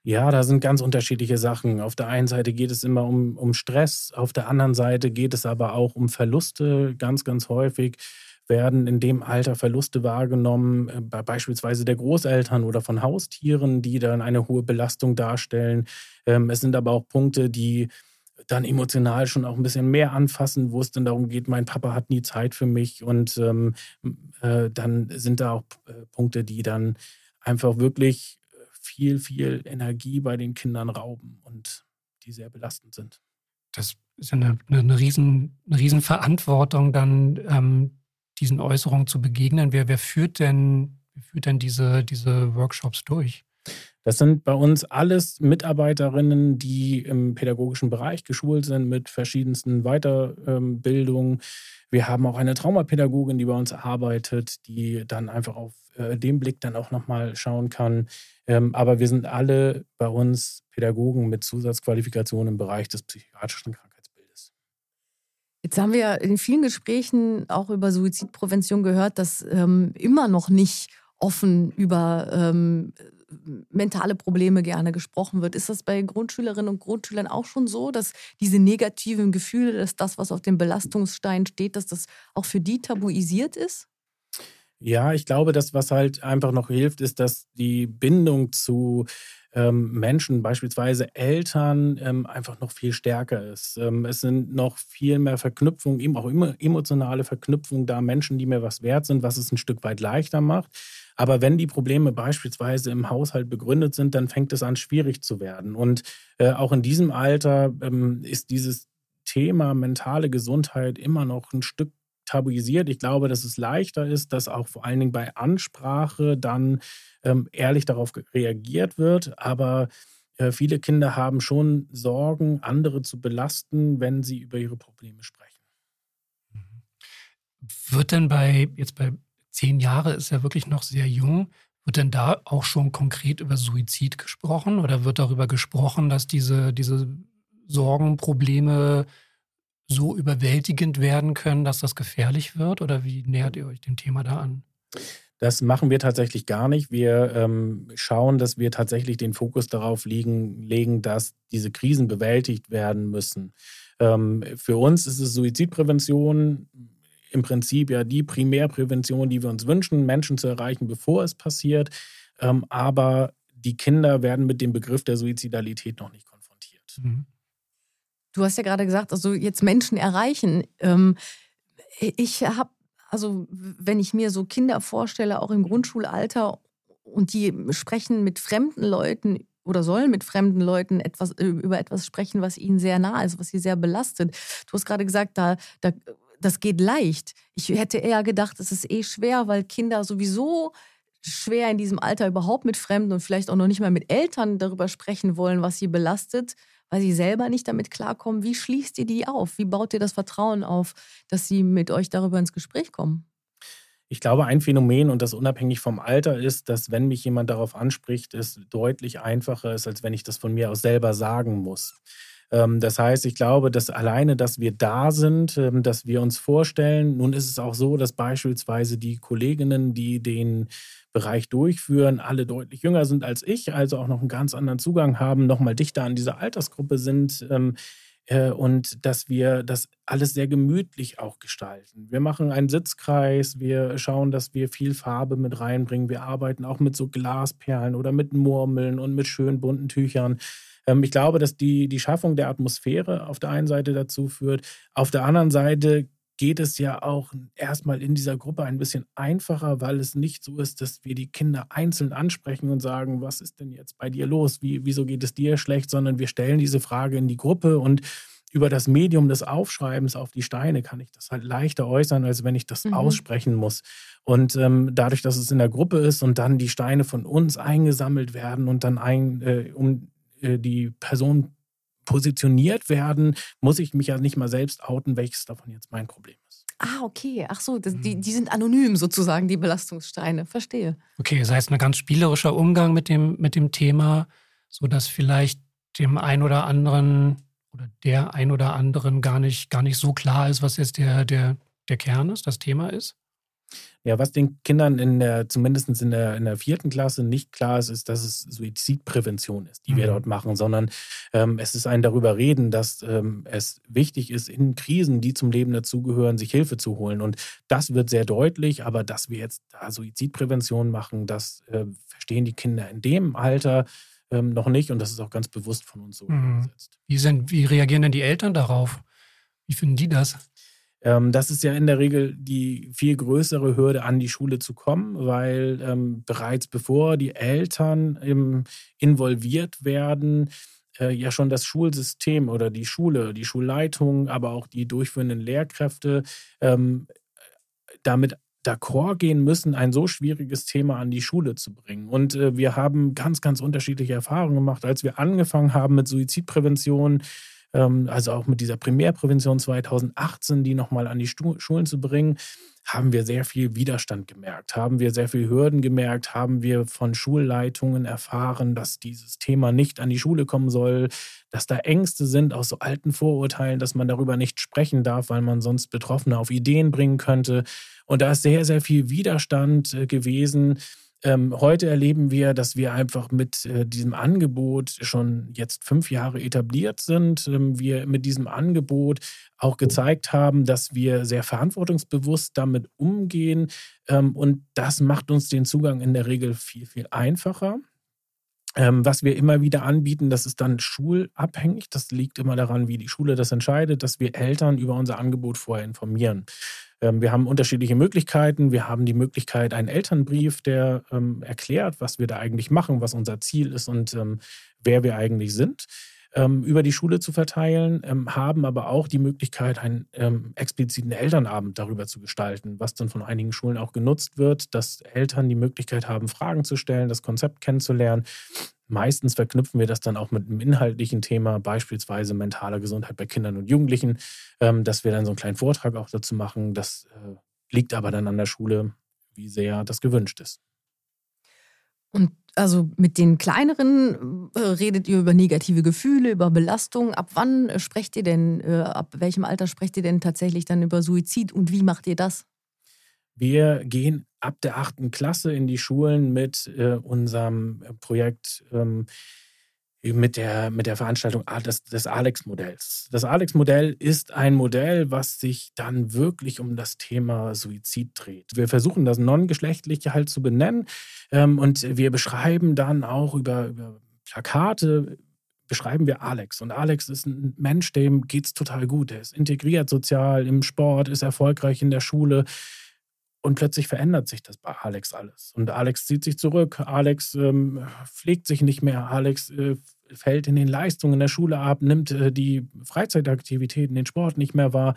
Ja, da sind ganz unterschiedliche Sachen. Auf der einen Seite geht es immer um, um Stress, auf der anderen Seite geht es aber auch um Verluste, ganz, ganz häufig werden in dem Alter Verluste wahrgenommen, äh, bei beispielsweise der Großeltern oder von Haustieren, die dann eine hohe Belastung darstellen. Ähm, es sind aber auch Punkte, die dann emotional schon auch ein bisschen mehr anfassen, wo es dann darum geht, mein Papa hat nie Zeit für mich. Und ähm, äh, dann sind da auch äh, Punkte, die dann einfach wirklich viel, viel Energie bei den Kindern rauben und die sehr belastend sind.
Das ist eine, eine, eine, riesen, eine riesen Verantwortung, dann ähm, diesen Äußerungen zu begegnen? Wer, wer führt denn, wer führt denn diese, diese Workshops durch?
Das sind bei uns alles Mitarbeiterinnen, die im pädagogischen Bereich geschult sind mit verschiedensten Weiterbildungen. Wir haben auch eine Traumapädagogin, die bei uns arbeitet, die dann einfach auf äh, den Blick dann auch nochmal schauen kann. Ähm, aber wir sind alle bei uns Pädagogen mit Zusatzqualifikationen im Bereich des psychiatrischen Krankheitsbildes.
Jetzt haben wir in vielen Gesprächen auch über Suizidprävention gehört, dass ähm, immer noch nicht offen über ähm, mentale Probleme gerne gesprochen wird. Ist das bei Grundschülerinnen und Grundschülern auch schon so, dass diese negativen Gefühle, dass das, was auf dem Belastungsstein steht, dass das auch für die tabuisiert ist?
Ja, ich glaube, das, was halt einfach noch hilft, ist, dass die Bindung zu ähm, Menschen, beispielsweise Eltern, ähm, einfach noch viel stärker ist. Ähm, es sind noch viel mehr Verknüpfungen, eben auch immer emotionale Verknüpfungen da, Menschen, die mir was wert sind, was es ein Stück weit leichter macht. Aber wenn die Probleme beispielsweise im Haushalt begründet sind, dann fängt es an, schwierig zu werden. Und äh, auch in diesem Alter ähm, ist dieses Thema mentale Gesundheit immer noch ein Stück tabuisiert. Ich glaube, dass es leichter ist, dass auch vor allen Dingen bei Ansprache dann ähm, ehrlich darauf reagiert wird. Aber äh, viele Kinder haben schon Sorgen, andere zu belasten, wenn sie über ihre Probleme sprechen.
Mhm. Wird denn bei, jetzt bei zehn Jahren ist ja wirklich noch sehr jung, wird denn da auch schon konkret über Suizid gesprochen oder wird darüber gesprochen, dass diese, diese Sorgen, Probleme so überwältigend werden können, dass das gefährlich wird? Oder wie nähert ihr euch dem Thema da an?
Das machen wir tatsächlich gar nicht. Wir ähm, schauen, dass wir tatsächlich den Fokus darauf liegen, legen, dass diese Krisen bewältigt werden müssen. Ähm, für uns ist es Suizidprävention im Prinzip ja die Primärprävention, die wir uns wünschen, Menschen zu erreichen, bevor es passiert. Ähm, aber die Kinder werden mit dem Begriff der Suizidalität noch nicht konfrontiert. Mhm.
Du hast ja gerade gesagt, also jetzt Menschen erreichen. Ähm, ich habe also wenn ich mir so Kinder vorstelle, auch im Grundschulalter, und die sprechen mit fremden Leuten oder sollen mit fremden Leuten etwas, äh, über etwas sprechen, was ihnen sehr nah ist, was sie sehr belastet. Du hast gerade gesagt, da, da, das geht leicht. Ich hätte eher gedacht, es ist eh schwer, weil Kinder sowieso schwer in diesem Alter überhaupt mit Fremden und vielleicht auch noch nicht mal mit Eltern darüber sprechen wollen, was sie belastet weil sie selber nicht damit klarkommen. Wie schließt ihr die auf? Wie baut ihr das Vertrauen auf, dass sie mit euch darüber ins Gespräch kommen?
Ich glaube, ein Phänomen und das unabhängig vom Alter ist, dass wenn mich jemand darauf anspricht, es deutlich einfacher ist, als wenn ich das von mir aus selber sagen muss. Ähm, das heißt, ich glaube, dass alleine, dass wir da sind, ähm, dass wir uns vorstellen, nun ist es auch so, dass beispielsweise die Kolleginnen, die den Bereich durchführen, alle deutlich jünger sind als ich, also auch noch einen ganz anderen Zugang haben, nochmal dichter an dieser Altersgruppe sind ähm, äh, und dass wir das alles sehr gemütlich auch gestalten. Wir machen einen Sitzkreis, wir schauen, dass wir viel Farbe mit reinbringen, wir arbeiten auch mit so Glasperlen oder mit Murmeln und mit schön bunten Tüchern. Ähm, ich glaube, dass die, die Schaffung der Atmosphäre auf der einen Seite dazu führt. Auf der anderen Seite geht es ja auch erstmal in dieser Gruppe ein bisschen einfacher, weil es nicht so ist, dass wir die Kinder einzeln ansprechen und sagen, was ist denn jetzt bei dir los? Wie, wieso geht es dir schlecht? Sondern wir stellen diese Frage in die Gruppe und über das Medium des Aufschreibens auf die Steine kann ich das halt leichter äußern, als wenn ich das mhm. aussprechen muss. Und ähm, dadurch, dass es in der Gruppe ist und dann die Steine von uns eingesammelt werden und dann ein, äh, um die Person positioniert werden, muss ich mich ja nicht mal selbst outen, welches davon jetzt mein Problem ist.
Ah, okay. Ach so, das, die, mhm. die sind anonym sozusagen, die Belastungssteine. Verstehe.
Okay, das heißt, ein ganz spielerischer Umgang mit dem, mit dem Thema, sodass vielleicht dem ein oder anderen oder der ein oder anderen gar nicht, gar nicht so klar ist, was jetzt der, der, der Kern ist, das Thema ist?
Ja, was den Kindern in der, zumindest in der, in der vierten Klasse nicht klar ist, ist, dass es Suizidprävention ist, die mhm. wir dort machen, sondern ähm, es ist ein darüber reden, dass ähm, es wichtig ist, in Krisen, die zum Leben dazugehören, sich Hilfe zu holen. Und das wird sehr deutlich, aber dass wir jetzt da Suizidprävention machen, das äh, verstehen die Kinder in dem Alter ähm, noch nicht und das ist auch ganz bewusst von uns so mhm.
umgesetzt. Wie, sind, wie reagieren denn die Eltern darauf? Wie finden die das?
Ähm, das ist ja in der Regel die viel größere Hürde, an die Schule zu kommen, weil ähm, bereits bevor die Eltern ähm, involviert werden, äh, ja schon das Schulsystem oder die Schule, die Schulleitung, aber auch die durchführenden Lehrkräfte ähm, damit d'accord gehen müssen, ein so schwieriges Thema an die Schule zu bringen. Und äh, wir haben ganz, ganz unterschiedliche Erfahrungen gemacht. Als wir angefangen haben mit Suizidprävention, also auch mit dieser Primärprävention 2018, die nochmal an die Schulen zu bringen, haben wir sehr viel Widerstand gemerkt, haben wir sehr viel Hürden gemerkt, haben wir von Schulleitungen erfahren, dass dieses Thema nicht an die Schule kommen soll, dass da Ängste sind aus so alten Vorurteilen, dass man darüber nicht sprechen darf, weil man sonst Betroffene auf Ideen bringen könnte. Und da ist sehr, sehr viel Widerstand äh, gewesen ähm, heute erleben wir, dass wir einfach mit äh, diesem Angebot schon jetzt fünf Jahre etabliert sind. Ähm, wir mit diesem Angebot auch gezeigt haben, dass wir sehr verantwortungsbewusst damit umgehen. Ähm, und das macht uns den Zugang in der Regel viel, viel einfacher. Ähm, was wir immer wieder anbieten, das ist dann schulabhängig. Das liegt immer daran, wie die Schule das entscheidet, dass wir Eltern über unser Angebot vorher informieren. Ähm, wir haben unterschiedliche Möglichkeiten. Wir haben die Möglichkeit, einen Elternbrief, der ähm, erklärt, was wir da eigentlich machen, was unser Ziel ist und ähm, wer wir eigentlich sind ähm, über die Schule zu verteilen, ähm, haben aber auch die Möglichkeit, einen ähm, expliziten Elternabend darüber zu gestalten, was dann von einigen Schulen auch genutzt wird, dass Eltern die Möglichkeit haben, Fragen zu stellen, das Konzept kennenzulernen. Meistens verknüpfen wir das dann auch mit einem inhaltlichen Thema, beispielsweise mentaler Gesundheit bei Kindern und Jugendlichen, ähm, dass wir dann so einen kleinen Vortrag auch dazu machen. Das äh, liegt aber dann an der Schule, wie sehr das gewünscht ist.
Und also mit den kleineren äh, redet ihr über negative Gefühle, über Belastung. Ab wann äh, sprecht ihr denn, äh, ab welchem Alter sprecht ihr denn tatsächlich dann über Suizid und wie macht ihr das?
Wir gehen ab der achten Klasse in die Schulen mit äh, unserem Projekt ähm, mit der, mit der Veranstaltung des, des Alex-Modells. Das Alex-Modell ist ein Modell, was sich dann wirklich um das Thema Suizid dreht. Wir versuchen das Non-Geschlechtliche halt zu benennen ähm, und wir beschreiben dann auch über, über Plakate, beschreiben wir Alex. Und Alex ist ein Mensch, dem geht es total gut. Er ist integriert sozial im Sport, ist erfolgreich in der Schule. Und plötzlich verändert sich das bei Alex alles. Und Alex zieht sich zurück, Alex ähm, pflegt sich nicht mehr, Alex äh, fällt in den Leistungen in der Schule ab, nimmt äh, die Freizeitaktivitäten, den Sport nicht mehr wahr.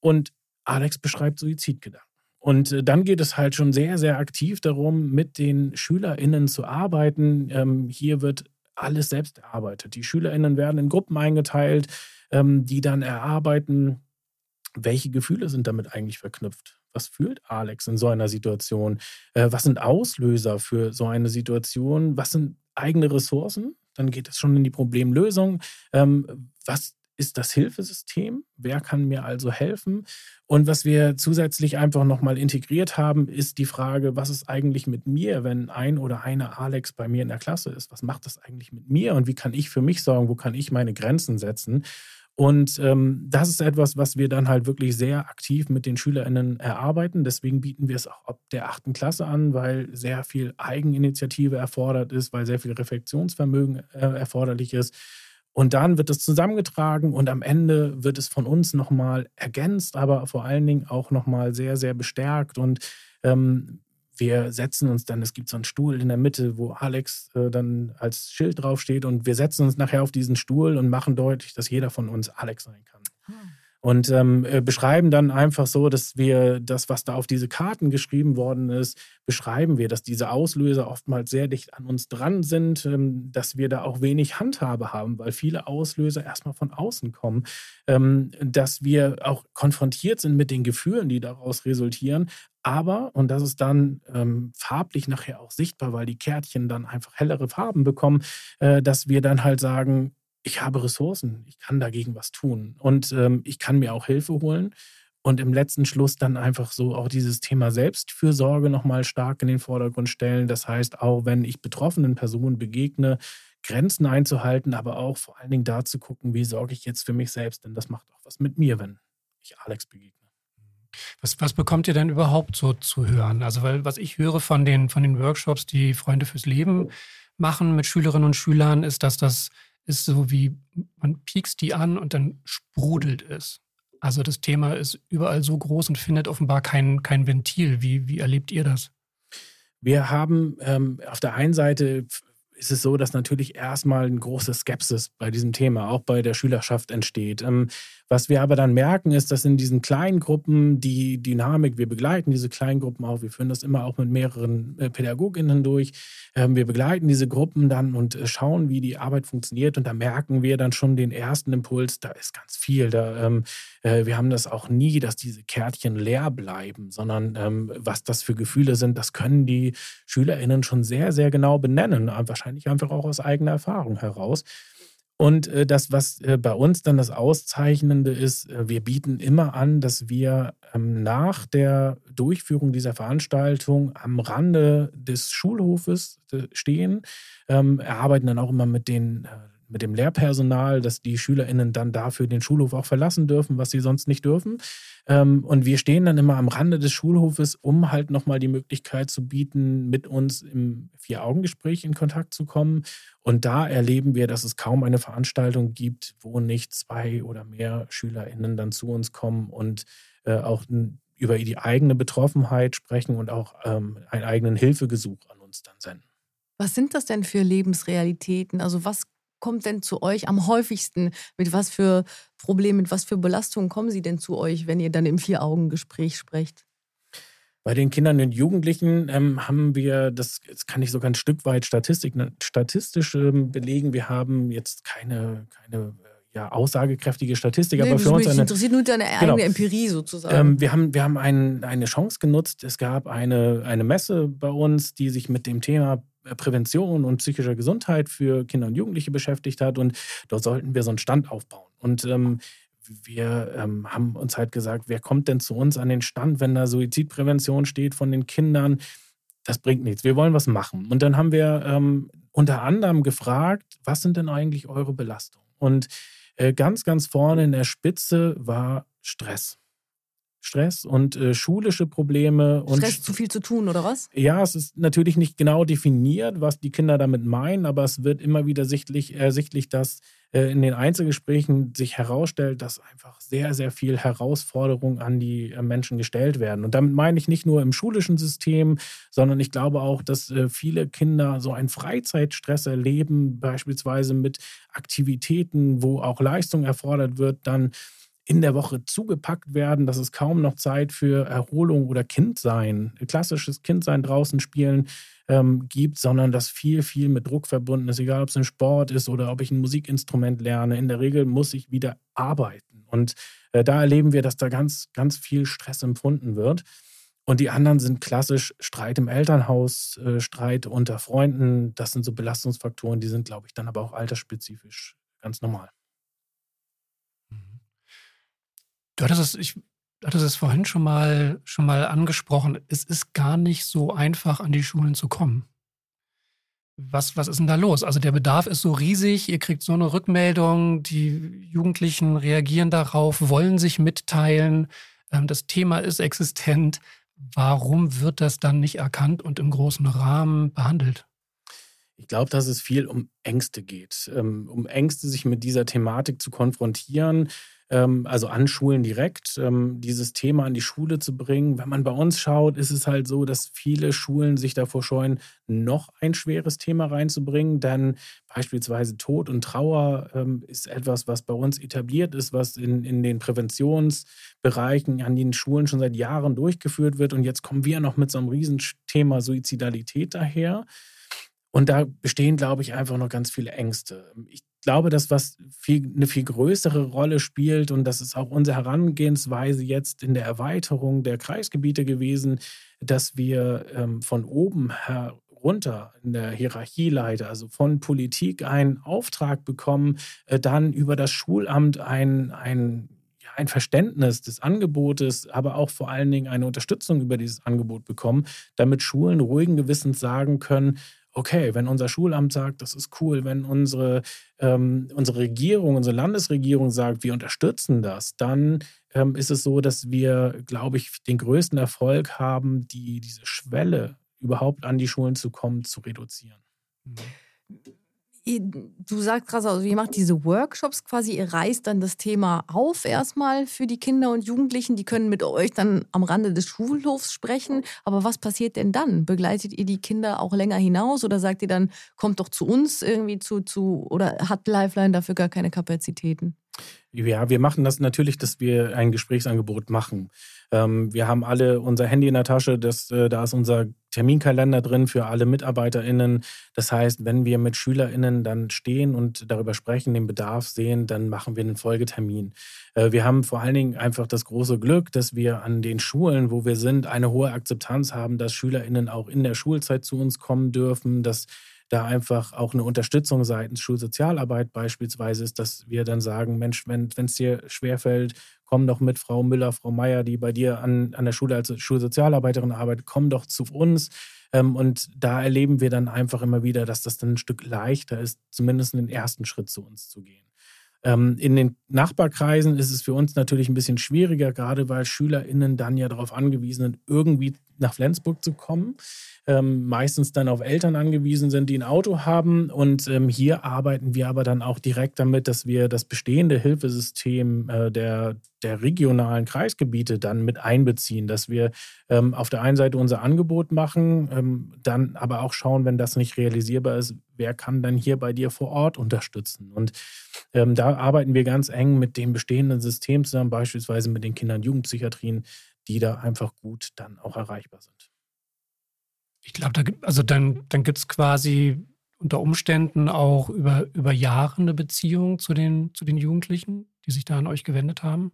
Und Alex beschreibt Suizidgedanken. Und äh, dann geht es halt schon sehr, sehr aktiv darum, mit den SchülerInnen zu arbeiten. Ähm, hier wird alles selbst erarbeitet. Die SchülerInnen werden in Gruppen eingeteilt, ähm, die dann erarbeiten, welche Gefühle sind damit eigentlich verknüpft was fühlt Alex in so einer Situation? Äh, was sind Auslöser für so eine Situation? Was sind eigene Ressourcen? Dann geht es schon in die Problemlösung. Ähm, was ist das Hilfesystem? Wer kann mir also helfen? Und was wir zusätzlich einfach nochmal integriert haben, ist die Frage, was ist eigentlich mit mir, wenn ein oder eine Alex bei mir in der Klasse ist? Was macht das eigentlich mit mir und wie kann ich für mich sorgen? Wo kann ich meine Grenzen setzen? Und ähm, das ist etwas, was wir dann halt wirklich sehr aktiv mit den SchülerInnen erarbeiten. Deswegen bieten wir es auch ab der achten Klasse an, weil sehr viel Eigeninitiative erfordert ist, weil sehr viel Reflexionsvermögen äh, erforderlich ist. Und dann wird es zusammengetragen und am Ende wird es von uns nochmal ergänzt, aber vor allen Dingen auch nochmal sehr, sehr bestärkt. Und ähm, wir setzen uns dann, es gibt so einen Stuhl in der Mitte, wo Alex äh, dann als Schild draufsteht und wir setzen uns nachher auf diesen Stuhl und machen deutlich, dass jeder von uns Alex sein kann. Hm und ähm, äh, beschreiben dann einfach so, dass wir das, was da auf diese Karten geschrieben worden ist, beschreiben wir, dass diese Auslöser oftmals sehr dicht an uns dran sind, ähm, dass wir da auch wenig Handhabe haben, weil viele Auslöser erstmal von außen kommen, ähm, dass wir auch konfrontiert sind mit den Gefühlen, die daraus resultieren, aber, und das ist dann ähm, farblich nachher auch sichtbar, weil die Kärtchen dann einfach hellere Farben bekommen, äh, dass wir dann halt sagen, ich habe Ressourcen, ich kann dagegen was tun und ähm, ich kann mir auch Hilfe holen. Und im letzten Schluss dann einfach so auch dieses Thema Selbstfürsorge nochmal stark in den Vordergrund stellen. Das heißt, auch wenn ich betroffenen Personen begegne, Grenzen einzuhalten, aber auch vor allen Dingen da zu gucken, wie sorge ich jetzt für mich selbst, denn das macht auch was mit mir, wenn ich Alex begegne.
Was, was bekommt ihr denn überhaupt so zu hören? Also, weil was ich höre von den, von den Workshops, die Freunde fürs Leben machen mit Schülerinnen und Schülern, ist, dass das ist so wie, man piekst die an und dann sprudelt es. Also das Thema ist überall so groß und findet offenbar kein, kein Ventil. Wie, wie erlebt ihr das?
Wir haben ähm, auf der einen Seite ist es so, dass natürlich erstmal eine große Skepsis bei diesem Thema, auch bei der Schülerschaft entsteht. Ähm, was wir aber dann merken, ist, dass in diesen kleinen Gruppen die Dynamik, wir begleiten diese kleinen Gruppen auch, wir führen das immer auch mit mehreren äh, PädagogInnen durch. Ähm, wir begleiten diese Gruppen dann und äh, schauen, wie die Arbeit funktioniert. Und da merken wir dann schon den ersten Impuls, da ist ganz viel. Da, ähm, äh, wir haben das auch nie, dass diese Kärtchen leer bleiben, sondern was das für Gefühle sind, das können die SchülerInnen schon sehr, sehr genau benennen. Wahrscheinlich einfach auch aus eigener Erfahrung heraus. Und äh, das, was äh, bei uns dann das Auszeichnende ist, äh, wir bieten immer an, dass wir ähm, nach der Durchführung dieser Veranstaltung am Rande des Schulhofes stehen, ähm, erarbeiten dann auch immer mit den mit dem Lehrpersonal, dass die SchülerInnen dann dafür den Schulhof auch verlassen dürfen, was sie sonst nicht dürfen. Ähm, und wir stehen dann immer am Rande des Schulhofes, um halt nochmal die Möglichkeit zu bieten, mit uns im Vier-Augen-Gespräch in Kontakt zu kommen. Und da erleben wir, dass es kaum eine Veranstaltung gibt, wo nicht zwei oder mehr SchülerInnen dann zu uns kommen und äh, auch über die eigene Betroffenheit sprechen und auch ähm, einen eigenen Hilfegesuch an uns dann senden.
Was sind das denn für Lebensrealitäten? Also was kommt denn zu euch am häufigsten? Mit was für Problemen, mit was für Belastungen kommen sie denn zu euch, wenn ihr dann im Vier-Augen-Gespräch sprecht?
Bei den Kindern und Jugendlichen ähm, haben wir, das, das, kann ich sogar ein Stück weit Statistik, ne, statistisch ähm, belegen, wir haben jetzt keine, keine ja, aussagekräftige Statistik, nee, aber für uns
eine, interessiert nur deine genau. eigene Empirie sozusagen.
Ähm, wir haben, wir haben ein, eine Chance genutzt. Es gab eine, eine Messe bei uns, die sich mit dem Thema Prävention und psychischer Gesundheit für Kinder und Jugendliche beschäftigt hat. Und dort sollten wir so einen Stand aufbauen. Und ähm, wir ähm, haben uns halt gesagt, wer kommt denn zu uns an den Stand, wenn da Suizidprävention steht von den Kindern? Das bringt nichts. Wir wollen was machen. Und dann haben wir ähm, unter anderem gefragt, was sind denn eigentlich eure Belastungen? Und äh, ganz, ganz vorne in der Spitze war Stress. Stress und äh, schulische Probleme. Und
Stress, zu viel zu tun, oder was?
Ja, es ist natürlich nicht genau definiert, was die Kinder damit meinen, aber es wird immer wieder sichtlich, ersichtlich, dass äh, in den Einzelgesprächen sich herausstellt, dass einfach sehr, sehr viel Herausforderungen an die äh, Menschen gestellt werden. Und damit meine ich nicht nur im schulischen System, sondern ich glaube auch, dass äh, viele Kinder so einen Freizeitstress erleben, beispielsweise mit Aktivitäten, wo auch Leistung erfordert wird, dann in der Woche zugepackt werden, dass es kaum noch Zeit für Erholung oder Kindsein, klassisches Kindsein draußen spielen ähm, gibt, sondern dass viel, viel mit Druck verbunden ist, egal ob es ein Sport ist oder ob ich ein Musikinstrument lerne. In der Regel muss ich wieder arbeiten. Und äh, da erleben wir, dass da ganz, ganz viel Stress empfunden wird. Und die anderen sind klassisch Streit im Elternhaus, äh, Streit unter Freunden. Das sind so Belastungsfaktoren, die sind, glaube ich, dann aber auch altersspezifisch ganz normal.
Mhm. Du hattest es, ich hattest es vorhin schon mal, schon mal angesprochen. Es ist gar nicht so einfach, an die Schulen zu kommen. Was, was ist denn da los? Also der Bedarf ist so riesig, ihr kriegt so eine Rückmeldung, die Jugendlichen reagieren darauf, wollen sich mitteilen, ähm, das Thema ist existent. Warum wird das dann nicht erkannt und im großen Rahmen behandelt?
Ich glaube, dass es viel um Ängste geht, ähm, um Ängste, sich mit dieser Thematik zu konfrontieren, also an Schulen direkt, ähm, dieses Thema an die Schule zu bringen. Wenn man bei uns schaut, ist es halt so, dass viele Schulen sich davor scheuen, noch ein schweres Thema reinzubringen. Denn beispielsweise Tod und Trauer ähm, ist etwas, was bei uns etabliert ist, was in, in den Präventionsbereichen an den Schulen schon seit Jahren durchgeführt wird. Und jetzt kommen wir noch mit so einem Riesenthema Suizidalität daher. Und da bestehen, glaube ich, einfach noch ganz viele Ängste. Ich glaube, dass was viel, eine viel größere Rolle spielt und das ist auch unsere Herangehensweise jetzt in der Erweiterung der Kreisgebiete gewesen, dass wir ähm, von oben herunter in der Hierarchieleiter, also von Politik einen Auftrag bekommen, äh, dann über das Schulamt ein, ein ein Verständnis des Angebotes, aber auch vor allen Dingen eine Unterstützung über dieses Angebot bekommen, damit Schulen ruhigen Gewissens sagen können, okay, wenn unser Schulamt sagt, das ist cool, wenn unsere, ähm, unsere Regierung, unsere Landesregierung sagt, wir unterstützen das, dann ähm, ist es so, dass wir, glaube ich, den größten Erfolg haben, die, diese Schwelle überhaupt an die Schulen zu kommen, zu reduzieren. Mhm
du sagst gerade, also ihr macht diese Workshops quasi, ihr reißt dann das Thema auf erstmal für die Kinder und Jugendlichen, die können mit euch dann am Rande des Schulhofs sprechen, aber was passiert denn dann? Begleitet ihr die Kinder auch länger hinaus oder sagt ihr dann, kommt doch zu uns irgendwie zu, zu oder hat Lifeline dafür gar keine Kapazitäten?
Ja, wir machen das natürlich, dass wir ein Gesprächsangebot machen. Ähm, wir haben alle unser Handy in der Tasche, das, äh, da ist unser Terminkalender drin für alle MitarbeiterInnen. Das heißt, wenn wir mit SchülerInnen dann stehen und darüber sprechen, den Bedarf sehen, dann machen wir einen Folgetermin. Äh, wir haben vor allen Dingen einfach das große Glück, dass wir an den Schulen, wo wir sind, eine hohe Akzeptanz haben, dass SchülerInnen auch in der Schulzeit zu uns kommen dürfen, dass da einfach auch eine Unterstützung seitens Schulsozialarbeit beispielsweise ist, dass wir dann sagen, Mensch, wenn es dir schwerfällt, komm doch mit Frau Müller, Frau Meier, die bei dir an, an der Schule als Schulsozialarbeiterin arbeitet, komm doch zu uns. Ähm, und da erleben wir dann einfach immer wieder, dass das dann ein Stück leichter ist, zumindest den ersten Schritt zu uns zu gehen. Ähm, in den Nachbarkreisen ist es für uns natürlich ein bisschen schwieriger, gerade weil SchülerInnen dann ja darauf angewiesen sind, irgendwie nach Flensburg zu kommen ähm, meistens dann auf Eltern angewiesen sind, die ein Auto haben. Und ähm, hier arbeiten wir aber dann auch direkt damit, dass wir das bestehende Hilfesystem äh, der, der regionalen Kreisgebiete dann mit einbeziehen, dass wir ähm, auf der einen Seite unser Angebot machen, ähm, dann aber auch schauen, wenn das nicht realisierbar ist, wer kann dann hier bei dir vor Ort unterstützen. Und ähm, da arbeiten wir ganz eng mit dem bestehenden System zusammen, beispielsweise mit den Kinder- und Jugendpsychiatrien, die da einfach gut dann auch erreichbar sind.
Ich glaube, da gibt, also dann, dann gibt es quasi unter Umständen auch über, über Jahre eine Beziehung zu den, zu den Jugendlichen, die sich da an euch gewendet haben?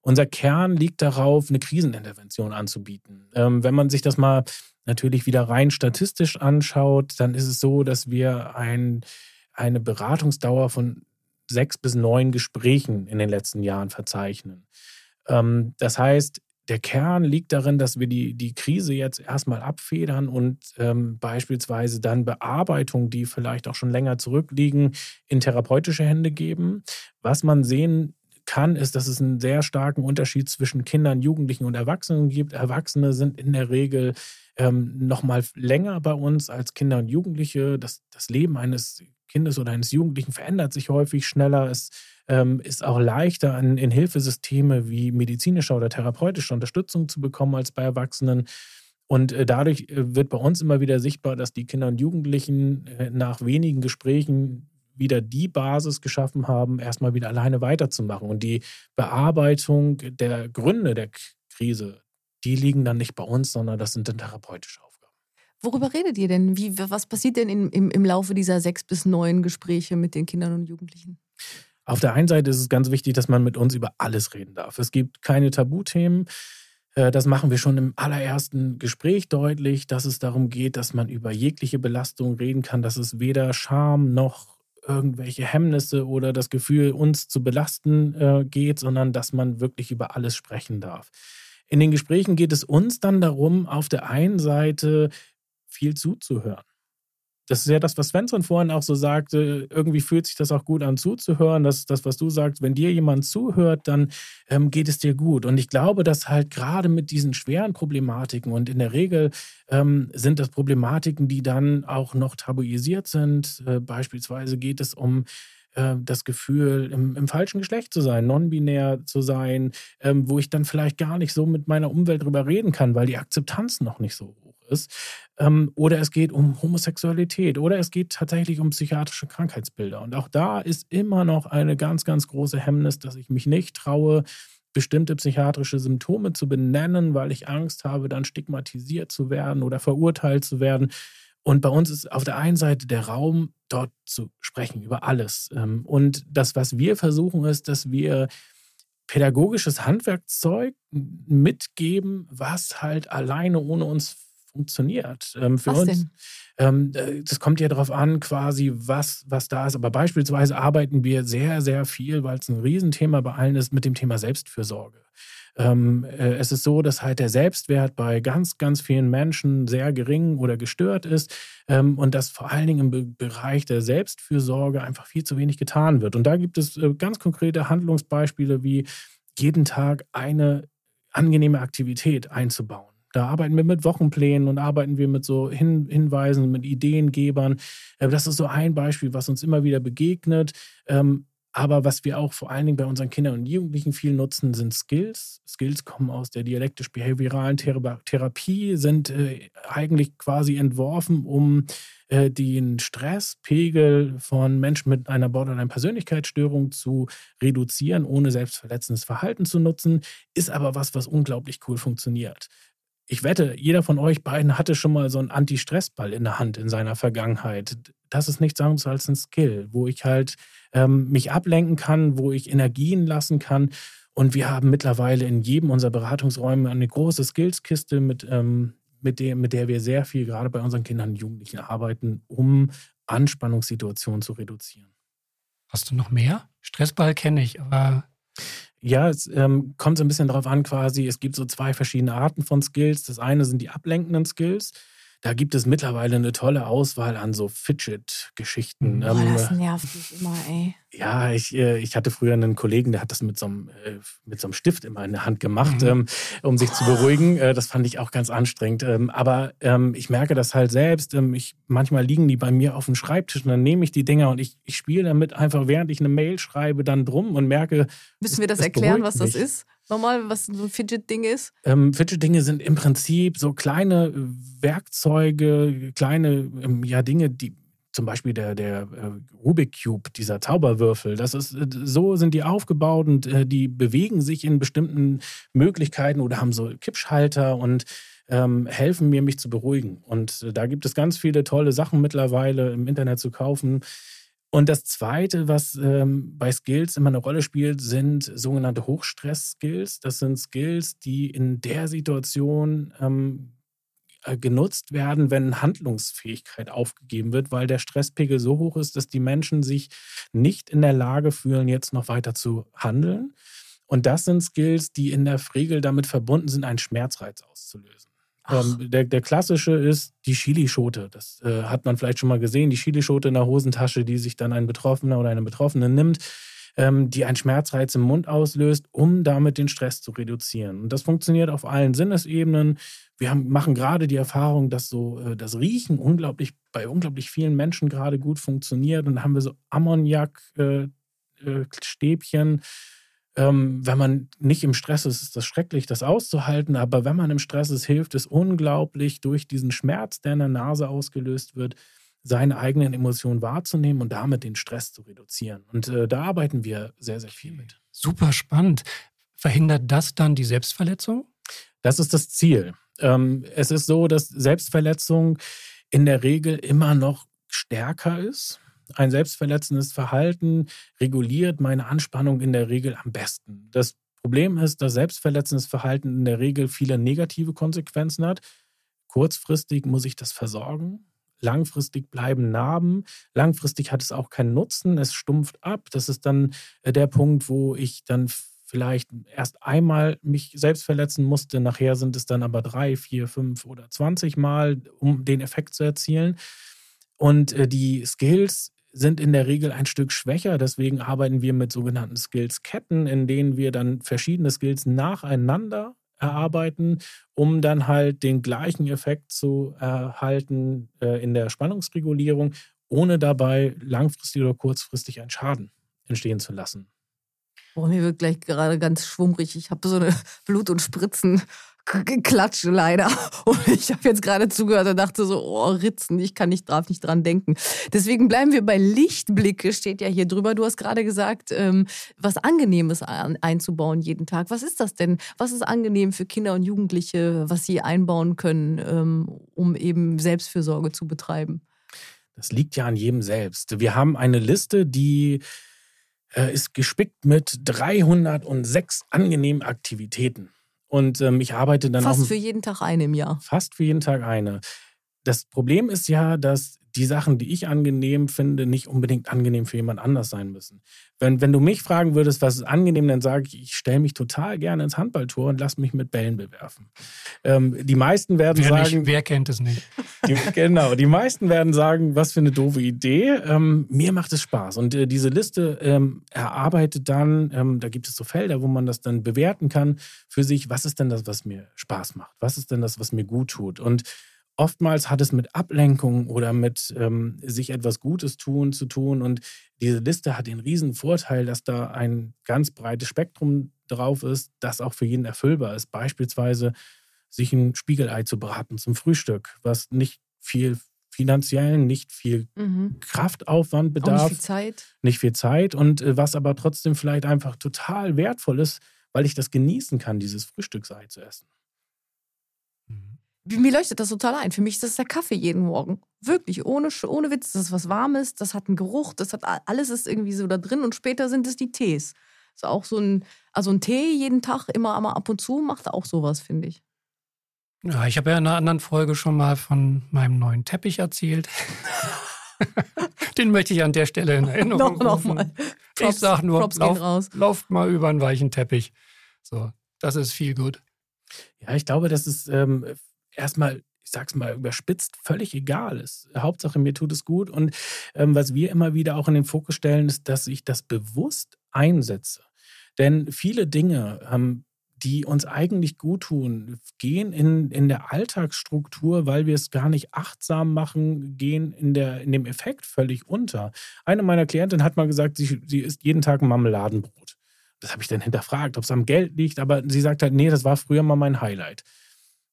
Unser Kern liegt darauf, eine Krisenintervention anzubieten. Ähm, wenn man sich das mal natürlich wieder rein statistisch anschaut, dann ist es so, dass wir ein, eine Beratungsdauer von sechs bis neun Gesprächen in den letzten Jahren verzeichnen. Ähm, das heißt, der Kern liegt darin, dass wir die, die Krise jetzt erstmal abfedern und ähm, beispielsweise dann Bearbeitung, die vielleicht auch schon länger zurückliegen, in therapeutische Hände geben. Was man sehen kann, ist, dass es einen sehr starken Unterschied zwischen Kindern, Jugendlichen und Erwachsenen gibt. Erwachsene sind in der Regel ähm, noch mal länger bei uns als Kinder und Jugendliche. Das, das Leben eines Kindes oder eines Jugendlichen verändert sich häufig schneller. Es ähm, ist auch leichter, in, in Hilfesysteme wie medizinischer oder therapeutischer Unterstützung zu bekommen als bei Erwachsenen. Und äh, dadurch äh, wird bei uns immer wieder sichtbar, dass die Kinder und Jugendlichen äh, nach wenigen Gesprächen wieder die Basis geschaffen haben, erstmal wieder alleine weiterzumachen. Und die Bearbeitung der Gründe der Krise, die liegen dann nicht bei uns, sondern das sind dann therapeutische Aufgaben.
Worüber redet ihr denn? Wie, was passiert denn in, im, im Laufe dieser sechs bis neun Gespräche mit den Kindern und Jugendlichen?
Auf der einen Seite ist es ganz wichtig, dass man mit uns über alles reden darf. Es gibt keine Tabuthemen. Äh, das machen wir schon im allerersten Gespräch deutlich, dass es darum geht, dass man über jegliche Belastung reden kann, dass es weder Scham noch irgendwelche Hemmnisse oder das Gefühl, uns zu belasten äh, geht, sondern dass man wirklich über alles sprechen darf. In den Gesprächen geht es uns dann darum, auf der einen Seite viel zuzuhören das ist ja das, was Svensson vorhin auch so sagte. Irgendwie fühlt sich das auch gut an, zuzuhören. Das das, was du sagst. Wenn dir jemand zuhört, dann ähm, geht es dir gut. Und ich glaube, dass halt gerade mit diesen schweren Problematiken und in der Regel ähm, sind das Problematiken, die dann auch noch tabuisiert sind. Äh, beispielsweise geht es um äh, das Gefühl, im, im, falschen Geschlecht zu sein, non-binär zu sein, ähm, wo ich dann vielleicht gar nicht so mit meiner Umwelt drüber reden kann, weil die Akzeptanz noch nicht so hoch ist. Ähm, oder es geht um Homosexualität oder es geht tatsächlich um psychiatrische Krankheitsbilder. Und auch da ist immer noch eine ganz, ganz große Hemmnis, dass ich mich nicht traue, bestimmte psychiatrische Symptome zu benennen, weil ich Angst habe, dann stigmatisiert zu werden oder verurteilt zu werden. Und bei uns ist auf der einen Seite der Raum, dort zu sprechen über alles. Ähm, und das, was wir versuchen, ist, dass wir pädagogisches Handwerkzeug mitgeben, was halt alleine ohne uns funktioniert. Ähm, für
was
uns? Ähm, äh, das kommt ja darauf an, quasi, was, was da ist. Aber beispielsweise arbeiten wir sehr, sehr viel, weil es ein Riesenthema bei allen ist, mit dem Thema Selbstfürsorge. Ähm, äh, es ist so, dass halt der Selbstwert bei ganz, ganz vielen Menschen sehr gering oder gestört ist ähm, und dass vor allen Dingen im Be Bereich der Selbstfürsorge einfach viel zu wenig getan wird. Und da gibt es äh, ganz konkrete Handlungsbeispiele wie jeden Tag eine angenehme Aktivität einzubauen. Da arbeiten wir mit Wochenplänen und arbeiten wir mit so Hin Hinweisen, mit Ideengebern. Äh, das ist so ein Beispiel, was uns immer wieder begegnet. Ähm, aber was wir auch vor allen Dingen bei unseren Kindern und Jugendlichen viel nutzen, sind Skills. Skills kommen aus der dialektisch-behavioralen Therapie, sind äh, eigentlich quasi entworfen, um äh, den Stresspegel von Menschen mit einer Borderline-Persönlichkeitsstörung zu reduzieren, ohne selbstverletzendes Verhalten zu nutzen. Ist aber was, was unglaublich cool funktioniert ich wette, jeder von euch beiden hatte schon mal so einen Anti-Stress-Ball in der Hand in seiner Vergangenheit. Das ist nichts anderes als ein Skill, wo ich halt ähm, mich ablenken kann, wo ich Energien lassen kann. Und wir haben mittlerweile in jedem unserer Beratungsräume eine große Skillskiste, mit, ähm, mit, der, mit der wir sehr viel gerade bei unseren Kindern und Jugendlichen arbeiten, um Anspannungssituationen zu reduzieren.
Hast du noch mehr? Stressball kenne ich, aber
ja, es ähm, kommt so ein bisschen darauf an, quasi, es gibt so zwei verschiedene Arten von Skills. Das eine sind die ablenkenden Skills. Da gibt es mittlerweile eine tolle Auswahl an so Fidget-Geschichten.
Boah, ähm, das nervt mich immer, ey.
Ja, ich, äh, ich hatte früher einen Kollegen, der hat das mit so einem, äh, mit so einem Stift immer in der Hand gemacht, mhm. ähm, um sich zu beruhigen. Äh, das fand ich auch ganz anstrengend. Ähm, aber ähm, ich merke das halt selbst. Ich, manchmal liegen die bei mir auf dem Schreibtisch und dann nehme ich die Dinger und ich, ich spiele damit einfach, während ich eine Mail schreibe, dann drum und merke.
Müssen wir das, das erklären, was das mich. ist? nochmal, was so ein Fidget-Ding ist?
Ähm, Fidget-Dinge sind im Prinzip so kleine Werkzeuge, kleine ja, Dinge, die zum Beispiel der, der äh, Rubik Cube, dieser Zauberwürfel, das ist, äh, so sind die aufgebaut und äh, die bewegen sich in bestimmten Möglichkeiten oder haben so Kippschalter und ähm, helfen mir, mich zu beruhigen. Und da gibt es ganz viele tolle Sachen mittlerweile im Internet zu kaufen. Und das Zweite, was ähm, bei Skills immer eine Rolle spielt, sind sogenannte Hochstress-Skills. Das sind Skills, die in der Situation ähm, äh, genutzt werden, wenn Handlungsfähigkeit aufgegeben wird, weil der Stresspegel so hoch ist, dass die Menschen sich nicht in der Lage fühlen, jetzt noch weiter zu handeln. Und das sind Skills, die in der Regel damit verbunden sind, einen Schmerzreiz auszulösen. Ähm, der, der, klassische ist die Chilischote. Das äh, hat man vielleicht schon mal gesehen. Die Chilischote in der Hosentasche, die sich dann ein Betroffener oder eine Betroffene nimmt, ähm, die einen Schmerzreiz im Mund auslöst, um damit den Stress zu reduzieren. Und das funktioniert auf allen Sinnesebenen. Wir haben, machen gerade die Erfahrung, dass so äh, das Riechen unglaublich bei unglaublich vielen Menschen gerade gut funktioniert. Und dann haben wir so Ammoniak-Stäbchen. Äh, äh ähm, wenn man nicht im Stress ist, ist das schrecklich, das auszuhalten. Aber wenn man im Stress ist, hilft es unglaublich, durch diesen Schmerz, der in der Nase ausgelöst wird, seine eigenen Emotionen wahrzunehmen und damit den Stress zu reduzieren. Und äh, da arbeiten wir sehr, sehr viel mit.
Super spannend. Verhindert das dann die Selbstverletzung?
Das ist das Ziel. Ähm, es ist so, dass Selbstverletzung in der Regel immer noch stärker ist ein selbstverletzendes Verhalten reguliert meine Anspannung in der Regel am besten. Das Problem ist, dass selbstverletzendes Verhalten in der Regel viele negative Konsequenzen hat. Kurzfristig muss ich das versorgen. Langfristig bleiben Narben. Langfristig hat es auch keinen Nutzen. Es stumpft ab. Das ist dann äh, der Punkt, wo ich dann vielleicht erst einmal mich selbst verletzen musste. Nachher sind es dann aber drei, vier, fünf oder zwanzig Mal, um den Effekt zu erzielen. Und äh, die Skills sind in der Regel ein Stück schwächer. Deswegen arbeiten wir mit sogenannten Skills-Ketten, in denen wir dann verschiedene Skills nacheinander erarbeiten, um dann halt den gleichen Effekt zu erhalten äh, in der Spannungsregulierung, ohne dabei langfristig oder kurzfristig einen Schaden entstehen zu lassen.
Boah, mir wird gleich gerade ganz schwummrig. Ich habe so eine Blut- und Spritzen Klatsche leider. Und ich habe jetzt gerade zugehört und dachte so, oh, Ritzen, ich kann nicht, darf nicht dran denken. Deswegen bleiben wir bei Lichtblicke, steht ja hier drüber. Du hast gerade gesagt, ähm, was Angenehmes einzubauen jeden Tag. Was ist das denn? Was ist angenehm für Kinder und Jugendliche, was sie einbauen können, ähm, um eben Selbstfürsorge zu betreiben?
Das liegt ja an jedem selbst. Wir haben eine Liste, die äh, ist gespickt mit 306 angenehmen Aktivitäten. Und ähm, ich arbeite dann
fast für jeden Tag eine im Jahr.
Fast für jeden Tag eine. Das Problem ist ja, dass die Sachen, die ich angenehm finde, nicht unbedingt angenehm für jemand anders sein müssen. Wenn, wenn du mich fragen würdest, was ist angenehm, dann sage ich, ich stelle mich total gerne ins Handballtor und lass mich mit Bällen bewerfen. Ähm, die meisten werden
wer
sagen.
Nicht, wer kennt es nicht?
Die, genau, die meisten werden sagen, was für eine doofe Idee. Ähm, mir macht es Spaß. Und äh, diese Liste ähm, erarbeitet dann, ähm, da gibt es so Felder, wo man das dann bewerten kann für sich, was ist denn das, was mir Spaß macht? Was ist denn das, was mir gut tut? Und oftmals hat es mit Ablenkung oder mit ähm, sich etwas Gutes tun zu tun. Und diese Liste hat den riesen Vorteil, dass da ein ganz breites Spektrum drauf ist, das auch für jeden erfüllbar ist. Beispielsweise sich ein Spiegelei zu braten zum Frühstück, was nicht viel finanziellen, nicht viel mhm. Kraftaufwand bedarf. Auch
nicht viel Zeit.
Nicht viel Zeit und äh, was aber trotzdem vielleicht einfach total wertvoll ist, weil ich das genießen kann, dieses Frühstücksei zu essen
mir leuchtet das total ein. Für mich ist das der Kaffee jeden Morgen. Wirklich, ohne, ohne Witz. Das ist was Warmes, das hat einen Geruch, das hat alles ist irgendwie so da drin und später sind es die Tees. Ist auch so ein, also ein Tee jeden Tag, immer einmal ab und zu, macht auch sowas, finde ich.
Ja, ich habe ja in einer anderen Folge schon mal von meinem neuen Teppich erzählt. Den möchte ich an der Stelle in Erinnerung noch, rufen. Noch mal. Props, ich sage nur, lauf, lauft mal über einen weichen Teppich. So, das ist viel gut.
Ja, ich glaube, das ist ähm, erstmal, ich sag's mal überspitzt, völlig egal ist. Hauptsache, mir tut es gut. Und ähm, was wir immer wieder auch in den Fokus stellen, ist, dass ich das bewusst einsetze. Denn viele Dinge, ähm, die uns eigentlich gut tun, gehen in, in der Alltagsstruktur, weil wir es gar nicht achtsam machen, gehen in, der, in dem Effekt völlig unter. Eine meiner Klientinnen hat mal gesagt, sie, sie isst jeden Tag ein Marmeladenbrot. Das habe ich dann hinterfragt, ob es am Geld liegt, aber sie sagt halt, nee, das war früher mal mein Highlight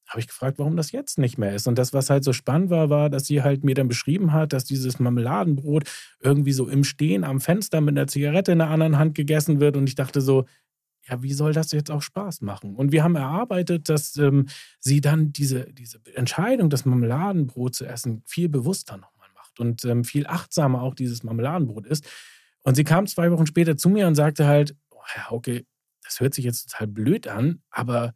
habe ich gefragt, warum das jetzt nicht mehr ist. Und das, was halt so spannend war, war, dass sie halt mir dann beschrieben hat, dass dieses Marmeladenbrot irgendwie so im Stehen am Fenster mit einer Zigarette in der anderen Hand gegessen wird. Und ich dachte so, ja, wie soll das jetzt auch Spaß machen? Und wir haben erarbeitet, dass ähm, sie dann diese, diese Entscheidung, das Marmeladenbrot zu essen, viel bewusster nochmal macht und ähm, viel achtsamer auch dieses Marmeladenbrot ist. Und sie kam zwei Wochen später zu mir und sagte halt, oh, Herr Hauke, das hört sich jetzt total blöd an, aber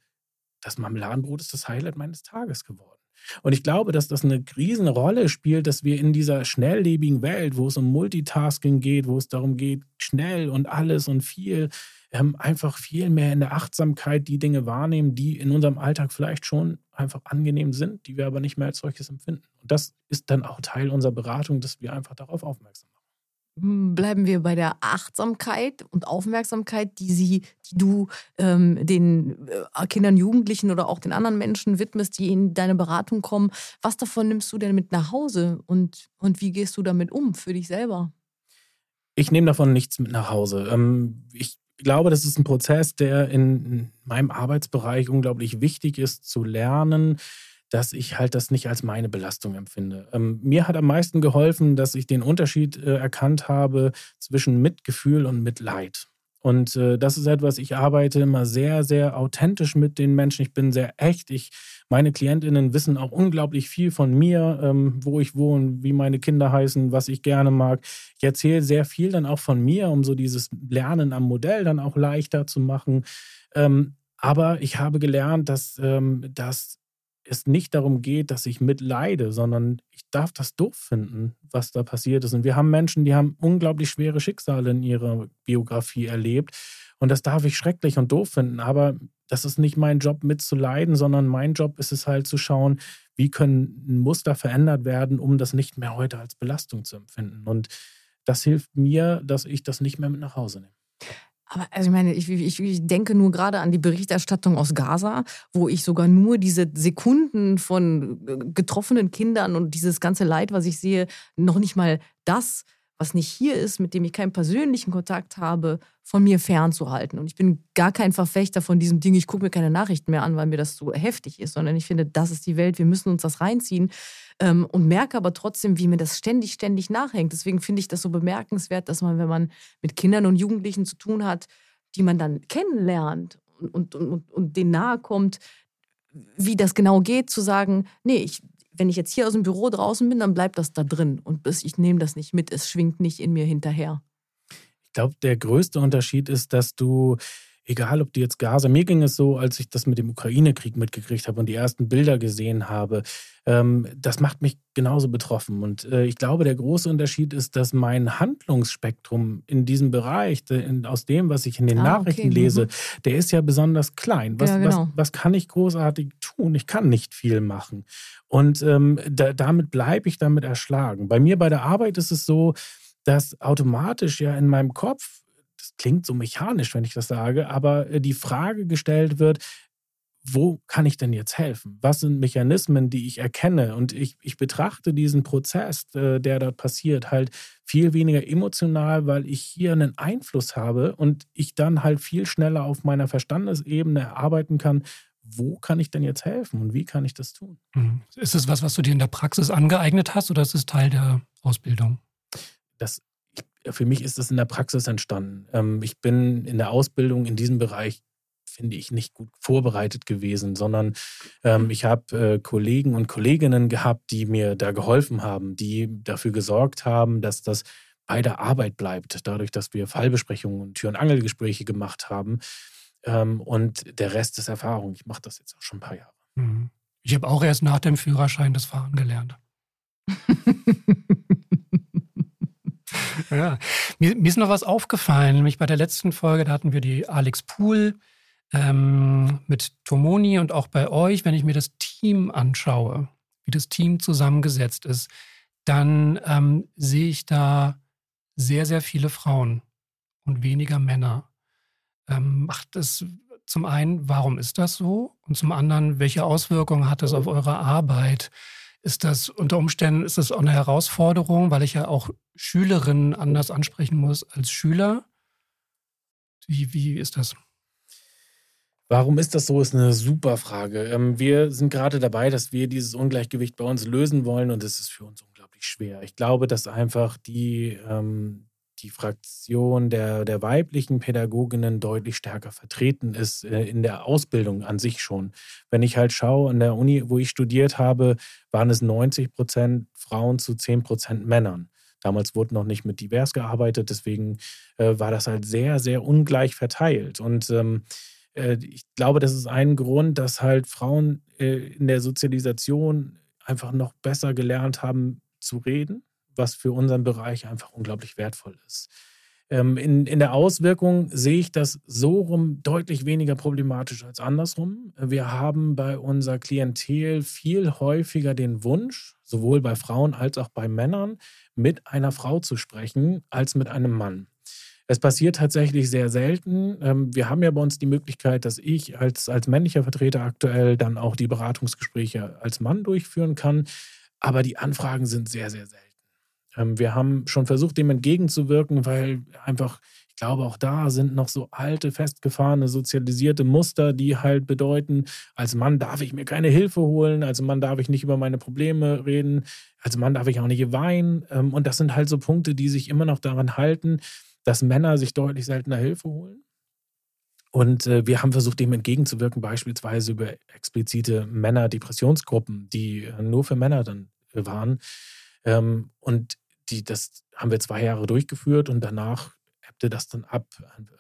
das Marmeladenbrot ist das Highlight meines Tages geworden. Und ich glaube, dass das eine Riesenrolle spielt, dass wir in dieser schnelllebigen Welt, wo es um Multitasking geht, wo es darum geht, schnell und alles und viel, ähm, einfach viel mehr in der Achtsamkeit die Dinge wahrnehmen, die in unserem Alltag vielleicht schon einfach angenehm sind, die wir aber nicht mehr als solches empfinden. Und das ist dann auch Teil unserer Beratung, dass wir einfach darauf aufmerksam
bleiben wir bei der Achtsamkeit und Aufmerksamkeit, die sie, die du ähm, den äh, Kindern, Jugendlichen oder auch den anderen Menschen widmest, die in deine Beratung kommen. Was davon nimmst du denn mit nach Hause und, und wie gehst du damit um für dich selber?
Ich nehme davon nichts mit nach Hause. Ähm, ich glaube, das ist ein Prozess, der in meinem Arbeitsbereich unglaublich wichtig ist zu lernen dass ich halt das nicht als meine Belastung empfinde. Ähm, mir hat am meisten geholfen, dass ich den Unterschied äh, erkannt habe zwischen Mitgefühl und Mitleid. Und äh, das ist etwas, ich arbeite immer sehr, sehr authentisch mit den Menschen. Ich bin sehr echt. Ich, meine Klientinnen wissen auch unglaublich viel von mir, ähm, wo ich wohne, wie meine Kinder heißen, was ich gerne mag. Ich erzähle sehr viel dann auch von mir, um so dieses Lernen am Modell dann auch leichter zu machen. Ähm, aber ich habe gelernt, dass, ähm, dass es nicht darum geht, dass ich mitleide, sondern ich darf das doof finden, was da passiert ist. Und wir haben Menschen, die haben unglaublich schwere Schicksale in ihrer Biografie erlebt. Und das darf ich schrecklich und doof finden. Aber das ist nicht mein Job mitzuleiden, sondern mein Job ist es halt zu schauen, wie können Muster verändert werden, um das nicht mehr heute als Belastung zu empfinden. Und das hilft mir, dass ich das nicht mehr mit nach Hause nehme.
Aber also ich meine, ich, ich, ich, denke nur gerade an die Berichterstattung aus Gaza, wo ich sogar nur diese Sekunden von äh, getroffenen Kindern und dieses ganze Leid, was ich sehe, noch nicht mal das, was nicht hier ist, mit dem ich keinen persönlichen Kontakt habe, von mir fernzuhalten. Und ich bin gar kein Verfechter von diesem Ding, ich gucke mir keine Nachrichten mehr an, weil mir das so heftig ist, sondern ich finde, das ist die Welt, wir müssen uns das reinziehen ähm, und merke aber trotzdem, wie mir das ständig, ständig nachhängt. Deswegen finde ich das so bemerkenswert, dass man, wenn man mit Kindern und Jugendlichen zu tun hat, die man dann kennenlernt und, und, und, und denen nahe kommt, wie das genau geht, zu sagen, nee, ich, wenn ich jetzt hier aus dem Büro draußen bin, dann bleibt das da drin und ich nehme das nicht mit, es schwingt nicht in mir hinterher.
Ich glaube, der größte Unterschied ist, dass du egal ob die jetzt Gaza, mir ging es so, als ich das mit dem Ukraine-Krieg mitgekriegt habe und die ersten Bilder gesehen habe, ähm, das macht mich genauso betroffen. Und äh, ich glaube, der große Unterschied ist, dass mein Handlungsspektrum in diesem Bereich, de, in, aus dem, was ich in den ah, Nachrichten okay. lese, mhm. der ist ja besonders klein. Was, ja, genau. was, was, kann ich großartig tun? Ich kann nicht viel machen. Und ähm, da, damit bleibe ich damit erschlagen. Bei mir bei der Arbeit ist es so, dass automatisch ja in meinem Kopf das klingt so mechanisch, wenn ich das sage, aber äh, die Frage gestellt wird, wo kann ich denn jetzt helfen? Was sind Mechanismen, die ich erkenne? Und ich, ich betrachte diesen Prozess, äh, der dort passiert, halt viel weniger emotional, weil ich hier einen Einfluss habe und ich dann halt viel schneller auf meiner Verstandesebene erarbeiten kann, wo kann ich denn jetzt helfen und wie kann ich das tun?
Mhm. Ist es was, was du dir in der Praxis angeeignet hast oder ist es Teil der Ausbildung?
Das für mich ist das in der Praxis entstanden. Ähm, ich bin in der Ausbildung in diesem Bereich finde ich, nicht gut vorbereitet gewesen, sondern ähm, ich habe äh, Kollegen und Kolleginnen gehabt, die mir da geholfen haben, die dafür gesorgt haben, dass das bei der Arbeit bleibt, dadurch, dass wir Fallbesprechungen und Tür- und Angelgespräche gemacht haben. Ähm, und der Rest ist Erfahrung. Ich mache das jetzt auch schon ein paar Jahre. Mhm.
Ich habe auch erst nach dem Führerschein das Fahren gelernt. ja. Mir, mir, ist noch was aufgefallen, nämlich bei der letzten Folge, da hatten wir die Alex Pool ähm, mit Tomoni und auch bei euch, wenn ich mir das Team anschaue, wie das Team zusammengesetzt ist, dann ähm, sehe ich da sehr, sehr viele Frauen und weniger Männer. Ähm, macht es zum einen, warum ist das so? Und zum anderen, welche Auswirkungen hat das auf eure Arbeit? Ist das unter Umständen, ist das auch eine Herausforderung, weil ich ja auch Schülerinnen anders ansprechen muss als Schüler? Wie, wie ist das?
Warum ist das so, ist eine super Frage. Ähm, wir sind gerade dabei, dass wir dieses Ungleichgewicht bei uns lösen wollen und es ist für uns unglaublich schwer. Ich glaube, dass einfach die, ähm, die Fraktion der, der weiblichen Pädagoginnen deutlich stärker vertreten ist äh, in der Ausbildung an sich schon. Wenn ich halt schaue, an der Uni, wo ich studiert habe, waren es 90 Prozent Frauen zu 10 Prozent Männern. Damals wurde noch nicht mit divers gearbeitet, deswegen äh, war das halt sehr, sehr ungleich verteilt. Und ähm, äh, ich glaube, das ist ein Grund, dass halt Frauen in der Sozialisation einfach noch besser gelernt haben zu reden was für unseren Bereich einfach unglaublich wertvoll ist. Ähm, in, in der Auswirkung sehe ich das so rum deutlich weniger problematisch als andersrum. Wir haben bei unserer Klientel viel häufiger den Wunsch, sowohl bei Frauen als auch bei Männern, mit einer Frau zu sprechen, als mit einem Mann. Es passiert tatsächlich sehr selten. Ähm, wir haben ja bei uns die Möglichkeit, dass ich als, als männlicher Vertreter aktuell dann auch die Beratungsgespräche als Mann durchführen kann. Aber die Anfragen sind sehr, sehr selten. Ähm, wir haben schon versucht, dem entgegenzuwirken, weil einfach, ich glaube, auch da sind noch so alte, festgefahrene, sozialisierte Muster, die halt bedeuten, als Mann darf ich mir keine Hilfe holen, als Mann darf ich nicht über meine Probleme reden, als Mann darf ich auch nicht weinen. Ähm, und das sind halt so Punkte, die sich immer noch daran halten. dass Männer sich deutlich seltener Hilfe holen. Und äh, wir haben versucht, dem entgegenzuwirken, beispielsweise über explizite Männer-Depressionsgruppen, die äh, nur für Männer dann äh, waren. Ähm, und die, das haben wir zwei Jahre durchgeführt und danach ebbte das dann ab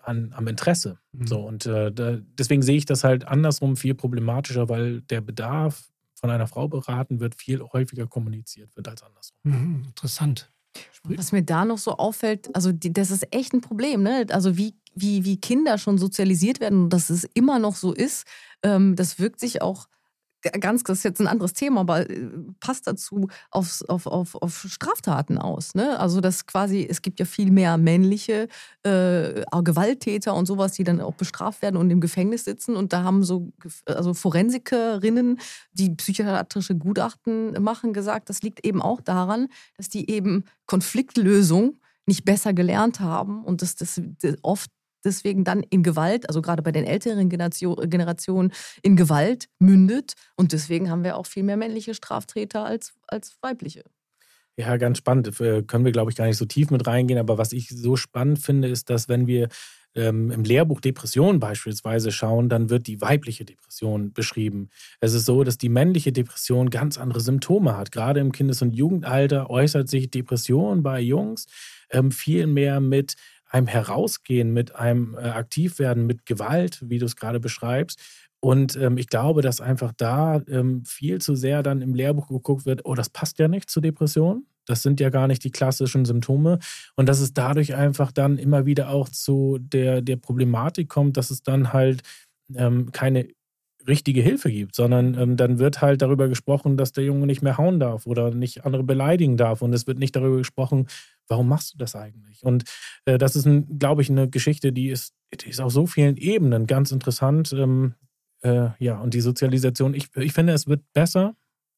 an, am Interesse. Mhm. So, und äh, da, deswegen sehe ich das halt andersrum viel problematischer, weil der Bedarf von einer Frau beraten wird, viel häufiger kommuniziert wird als andersrum.
Mhm, interessant.
Was mir da noch so auffällt, also die, das ist echt ein Problem, ne? Also wie, wie, wie Kinder schon sozialisiert werden und dass es immer noch so ist, ähm, das wirkt sich auch ganz, das ist jetzt ein anderes Thema, aber äh, passt dazu aufs, auf, auf, auf Straftaten aus. Ne? Also das quasi, es gibt ja viel mehr männliche äh, Gewalttäter und sowas, die dann auch bestraft werden und im Gefängnis sitzen. Und da haben so also Forensikerinnen, die psychiatrische Gutachten machen, gesagt, das liegt eben auch daran, dass die eben Konfliktlösung nicht besser gelernt haben und dass das oft deswegen dann in Gewalt, also gerade bei den älteren Generationen, in Gewalt mündet. Und deswegen haben wir auch viel mehr männliche Straftäter als, als weibliche.
Ja, ganz spannend. Können wir, glaube ich, gar nicht so tief mit reingehen. Aber was ich so spannend finde, ist, dass wenn wir ähm, im Lehrbuch Depression beispielsweise schauen, dann wird die weibliche Depression beschrieben. Es ist so, dass die männliche Depression ganz andere Symptome hat. Gerade im Kindes- und Jugendalter äußert sich Depression bei Jungs ähm, viel mehr mit einem Herausgehen, mit einem äh, Aktivwerden, mit Gewalt, wie du es gerade beschreibst. Und ähm, ich glaube, dass einfach da ähm, viel zu sehr dann im Lehrbuch geguckt wird, oh, das passt ja nicht zur Depression. Das sind ja gar nicht die klassischen Symptome. Und dass es dadurch einfach dann immer wieder auch zu der, der Problematik kommt, dass es dann halt ähm, keine richtige Hilfe gibt, sondern ähm, dann wird halt darüber gesprochen, dass der Junge nicht mehr hauen darf oder nicht andere beleidigen darf. Und es wird nicht darüber gesprochen, warum machst du das eigentlich? Und äh, das ist, glaube ich, eine Geschichte, die ist, die ist auf so vielen Ebenen ganz interessant. Ähm, äh, ja, und die Sozialisation, ich, ich finde, es wird besser.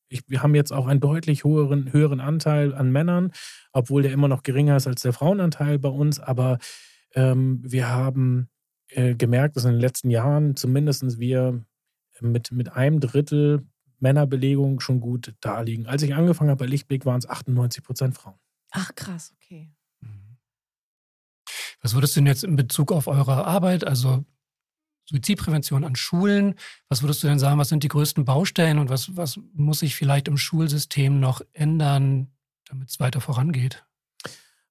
Ich, wir haben jetzt auch einen deutlich höheren, höheren Anteil an Männern, obwohl der immer noch geringer ist als der Frauenanteil bei uns. Aber ähm, wir haben äh, gemerkt, dass in den letzten Jahren zumindest wir mit, mit einem Drittel Männerbelegung schon gut da liegen. Als ich angefangen habe bei Lichtblick, waren es 98 Prozent Frauen.
Ach krass, okay. Mhm.
Was würdest du denn jetzt in Bezug auf eure Arbeit, also Suizidprävention an Schulen, was würdest du denn sagen, was sind die größten Baustellen und was, was muss sich vielleicht im Schulsystem noch ändern, damit es weiter vorangeht?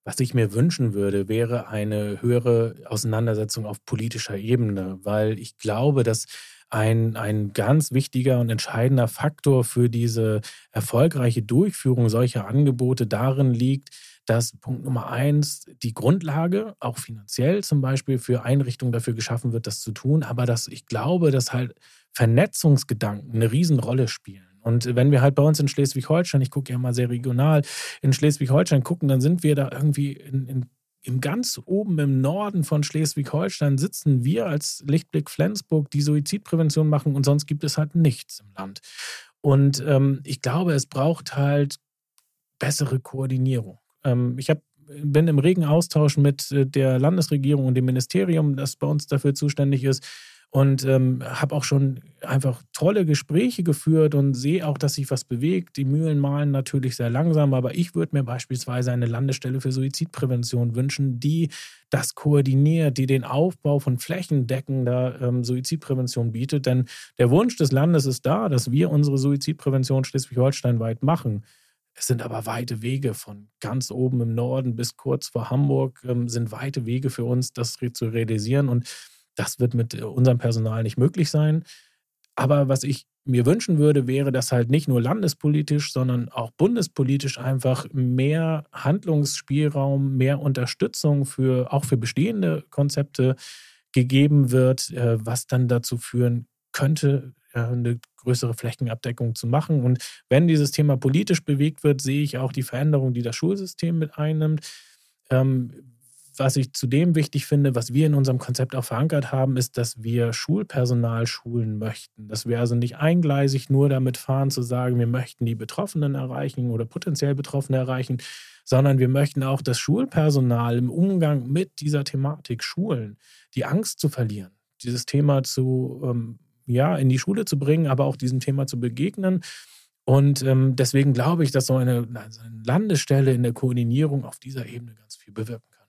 Was ich mir wünschen würde, wäre eine höhere Auseinandersetzung auf politischer Ebene, weil ich glaube, dass ein, ein ganz wichtiger und entscheidender Faktor für diese erfolgreiche Durchführung solcher Angebote darin liegt, dass Punkt Nummer eins die Grundlage, auch finanziell zum Beispiel, für Einrichtungen dafür geschaffen wird, das zu tun, aber dass ich glaube, dass halt Vernetzungsgedanken eine Riesenrolle spielen. Und wenn wir halt bei uns in Schleswig-Holstein, ich gucke ja mal sehr regional, in Schleswig-Holstein gucken, dann sind wir da irgendwie in, in im ganz oben im Norden von Schleswig-Holstein sitzen wir als Lichtblick Flensburg, die Suizidprävention machen und sonst gibt es halt nichts im Land. Und ähm, ich glaube, es braucht halt bessere Koordinierung. Ähm, ich hab, bin im regen Austausch mit äh, der Landesregierung und dem Ministerium, das bei uns dafür zuständig ist und ähm, habe auch schon einfach tolle Gespräche geführt und sehe auch, dass sich was bewegt. Die Mühlen malen natürlich sehr langsam, aber ich würde mir beispielsweise eine Landesstelle für Suizidprävention wünschen, die das koordiniert, die den Aufbau von flächendeckender ähm, Suizidprävention bietet. Denn der Wunsch des Landes ist da, dass wir unsere Suizidprävention Schleswig-Holstein weit machen. Es sind aber weite Wege von ganz oben im Norden bis kurz vor Hamburg, ähm, sind weite Wege für uns, das zu realisieren. Und das wird mit äh, unserem Personal nicht möglich sein. Aber was ich mir wünschen würde, wäre, dass halt nicht nur landespolitisch, sondern auch bundespolitisch einfach mehr Handlungsspielraum, mehr Unterstützung für auch für bestehende Konzepte gegeben wird, äh, was dann dazu führen könnte, eine größere Flächenabdeckung zu machen. Und wenn dieses Thema politisch bewegt wird, sehe ich auch die Veränderung, die das Schulsystem mit einnimmt. Was ich zudem wichtig finde, was wir in unserem Konzept auch verankert haben, ist, dass wir Schulpersonal schulen möchten. Dass wir also nicht eingleisig nur damit fahren zu sagen, wir möchten die Betroffenen erreichen oder potenziell Betroffene erreichen, sondern wir möchten auch das Schulpersonal im Umgang mit dieser Thematik schulen, die Angst zu verlieren, dieses Thema zu, ähm, ja, in die Schule zu bringen, aber auch diesem Thema zu begegnen. Und ähm, deswegen glaube ich, dass so eine, eine Landesstelle in der Koordinierung auf dieser Ebene ganz viel bewirken kann.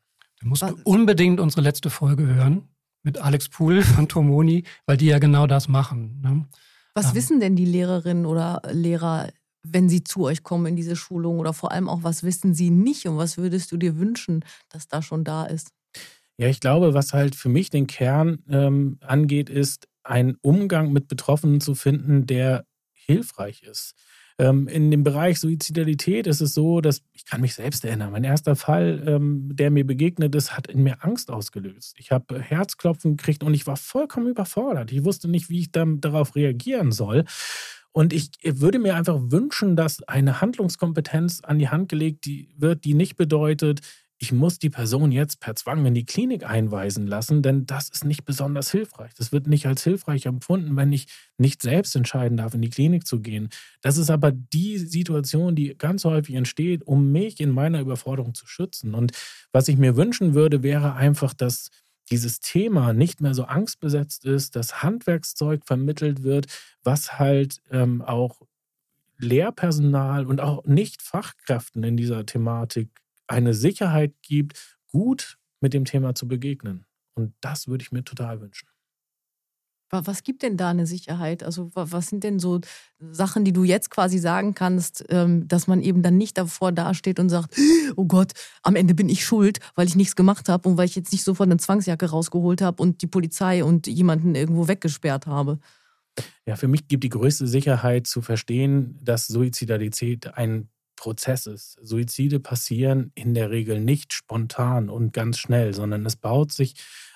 Du musst Was? unbedingt unsere letzte Folge hören mit Alex Pool von Tomoni, weil die ja genau das machen. Ne?
Was ähm. wissen denn die Lehrerinnen oder Lehrer, wenn sie zu euch kommen in diese Schulung? Oder vor allem auch, was wissen sie nicht und was würdest du dir wünschen, dass da schon da ist?
Ja, ich glaube, was halt für mich den Kern ähm, angeht, ist, einen Umgang mit Betroffenen zu finden, der hilfreich ist. Ähm, in dem Bereich Suizidalität ist es so, dass ich kann mich selbst erinnern. Mein erster Fall, ähm, der mir begegnet ist, hat in mir Angst ausgelöst. Ich habe Herzklopfen gekriegt und ich war vollkommen überfordert. Ich wusste nicht, wie ich dann darauf reagieren soll. Und ich würde mir einfach wünschen, dass eine Handlungskompetenz an die Hand gelegt wird, die nicht bedeutet, ich muss die Person jetzt per Zwang in die Klinik einweisen lassen, denn das ist nicht besonders hilfreich. Das wird nicht als hilfreich empfunden, wenn ich nicht selbst entscheiden darf, in die Klinik zu gehen. Das ist aber die Situation, die ganz häufig entsteht, um mich in meiner Überforderung zu schützen. Und was ich mir wünschen würde, wäre einfach, dass dieses Thema nicht mehr so angstbesetzt ist, dass Handwerkszeug vermittelt wird, was halt ähm, auch Lehrpersonal und auch Nicht-Fachkräften in dieser Thematik eine Sicherheit gibt, gut mit dem Thema zu begegnen. Und das würde ich mir total wünschen.
Was gibt denn da eine Sicherheit? Also was sind denn so Sachen, die du jetzt quasi sagen kannst, ähm, dass man eben dann nicht davor dasteht und sagt, oh Gott, am Ende bin ich schuld, weil ich nichts gemacht habe und weil ich jetzt nicht sofort eine Zwangsjacke rausgeholt habe und die Polizei und jemanden irgendwo weggesperrt habe?
Ja, für mich gibt die größte Sicherheit zu verstehen, dass Suizidalität ein Prozess ist. Suizide passieren in der Regel nicht spontan und ganz schnell, sondern es baut sich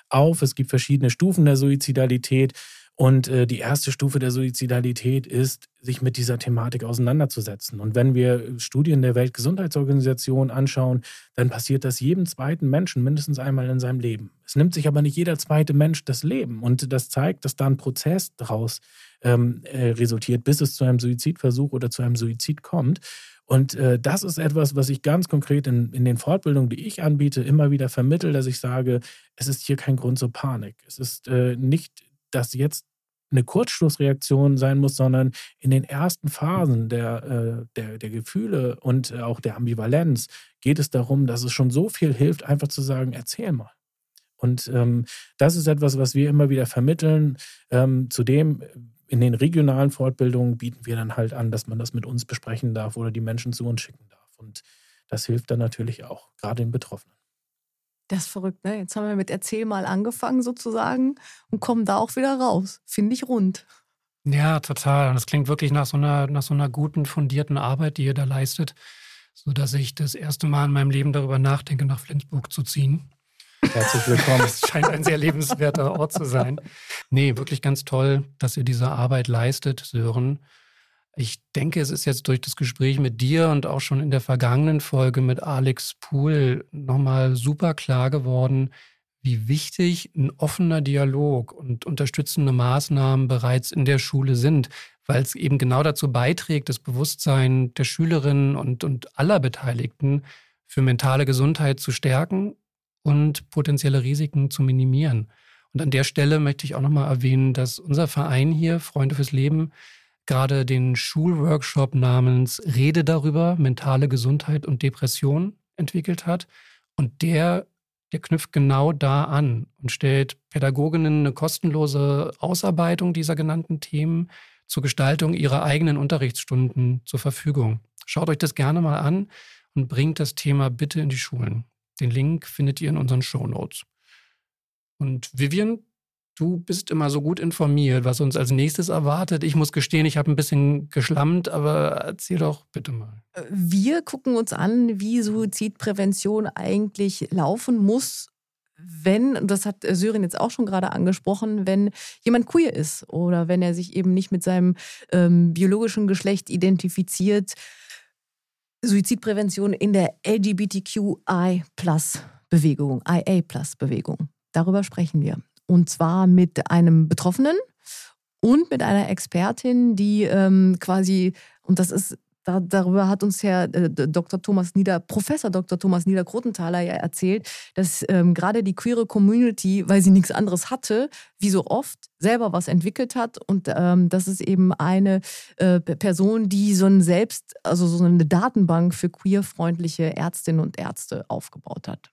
auf. Es gibt verschiedene Stufen der Suizidalität. Und äh, die erste Stufe der Suizidalität ist, sich mit dieser Thematik auseinanderzusetzen. Und wenn wir Studien der Weltgesundheitsorganisation anschauen, dann passiert das jedem zweiten Menschen mindestens einmal in seinem Leben. Es nimmt sich aber nicht jeder zweite Mensch das Leben. Und das zeigt, dass da ein Prozess daraus ähm, äh, resultiert, bis es zu einem Suizidversuch oder zu einem Suizid kommt. Und äh, das ist etwas, was ich ganz konkret in, in den Fortbildungen, die ich anbiete, immer wieder vermittle, dass ich sage, es ist hier kein Grund zur Panik. Es ist äh, nicht, dass jetzt eine Kurzschlussreaktion sein muss, sondern in den ersten Phasen der, äh, der, der Gefühle und äh, auch der Ambivalenz geht es darum, dass es schon so viel hilft, einfach zu sagen, erzähl mal. Und ähm, das ist etwas, was wir immer wieder vermitteln. Ähm, zudem in den regionalen Fortbildungen bieten wir dann halt an, dass man das mit uns besprechen darf oder die Menschen zu uns schicken darf. Und das hilft dann natürlich auch, gerade den Betroffenen.
Das ist verrückt, ne? Jetzt haben wir mit Erzähl mal angefangen sozusagen und kommen da auch wieder raus. Finde ich rund.
Ja, total. Und das klingt wirklich nach so einer, nach so einer guten, fundierten Arbeit, die ihr da leistet, sodass ich das erste Mal in meinem Leben darüber nachdenke, nach Flensburg zu ziehen.
Herzlich willkommen.
Es scheint ein sehr lebenswerter Ort zu sein. Nee, wirklich ganz toll, dass ihr diese Arbeit leistet, Sören. Ich denke, es ist jetzt durch das Gespräch mit dir und auch schon in der vergangenen Folge mit Alex Pool nochmal super klar geworden, wie wichtig ein offener Dialog und unterstützende Maßnahmen bereits in der Schule sind, weil es eben genau dazu beiträgt, das Bewusstsein der Schülerinnen und, und aller Beteiligten für mentale Gesundheit zu stärken und potenzielle Risiken zu minimieren. Und an der Stelle möchte ich auch nochmal erwähnen, dass unser Verein hier, Freunde fürs Leben, gerade den Schulworkshop namens Rede darüber, mentale Gesundheit und Depression entwickelt hat. Und der, der knüpft genau da an und stellt Pädagoginnen eine kostenlose Ausarbeitung dieser genannten Themen zur Gestaltung ihrer eigenen Unterrichtsstunden zur Verfügung. Schaut euch das gerne mal an und bringt das Thema bitte in die Schulen. Den Link findet ihr in unseren Show Notes. Und Vivian, du bist immer so gut informiert, was uns als nächstes erwartet. Ich muss gestehen, ich habe ein bisschen geschlammt, aber erzähl doch bitte mal.
Wir gucken uns an, wie Suizidprävention eigentlich laufen muss, wenn, das hat Syrin jetzt auch schon gerade angesprochen, wenn jemand queer ist oder wenn er sich eben nicht mit seinem ähm, biologischen Geschlecht identifiziert Suizidprävention in der LGBTQI-Bewegung, IA-Bewegung. Darüber sprechen wir. Und zwar mit einem Betroffenen und mit einer Expertin, die ähm, quasi, und das ist da, darüber hat uns Herr äh, Dr. Thomas Nieder, Professor Dr. Thomas Nieder-Krotenthaler ja erzählt, dass ähm, gerade die queere Community, weil sie nichts anderes hatte, wie so oft selber was entwickelt hat und ähm, das ist eben eine äh, Person, die so ein Selbst, also so eine Datenbank für queerfreundliche Ärztinnen und Ärzte aufgebaut hat.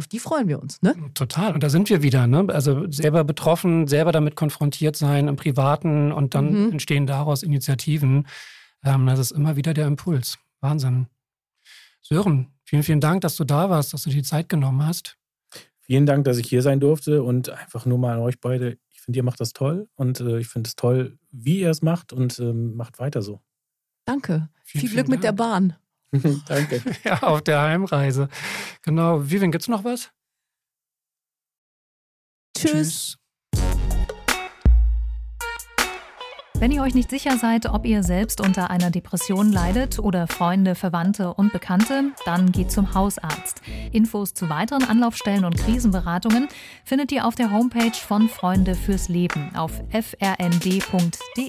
Auf die freuen wir uns, ne?
Total. Und da sind wir wieder, ne? Also selber betroffen, selber damit konfrontiert sein im Privaten und dann mhm. entstehen daraus Initiativen. Ähm, das ist immer wieder der Impuls. Wahnsinn. Sören, vielen, vielen Dank, dass du da warst, dass du die Zeit genommen hast.
Vielen Dank, dass ich hier sein durfte und einfach nur mal an euch beide. Ich finde, ihr macht das toll und äh, ich finde es toll, wie ihr es macht und ähm, macht weiter so.
Danke. Vielen, Viel Glück mit der Bahn.
Danke.
ja, auf der Heimreise. Genau. Vivian, gibt's noch was?
Tschüss. Tschüss.
Wenn ihr euch nicht sicher seid, ob ihr selbst unter einer Depression leidet oder Freunde, Verwandte und Bekannte, dann geht zum Hausarzt. Infos zu weiteren Anlaufstellen und Krisenberatungen findet ihr auf der Homepage von Freunde fürs Leben auf frnd.de.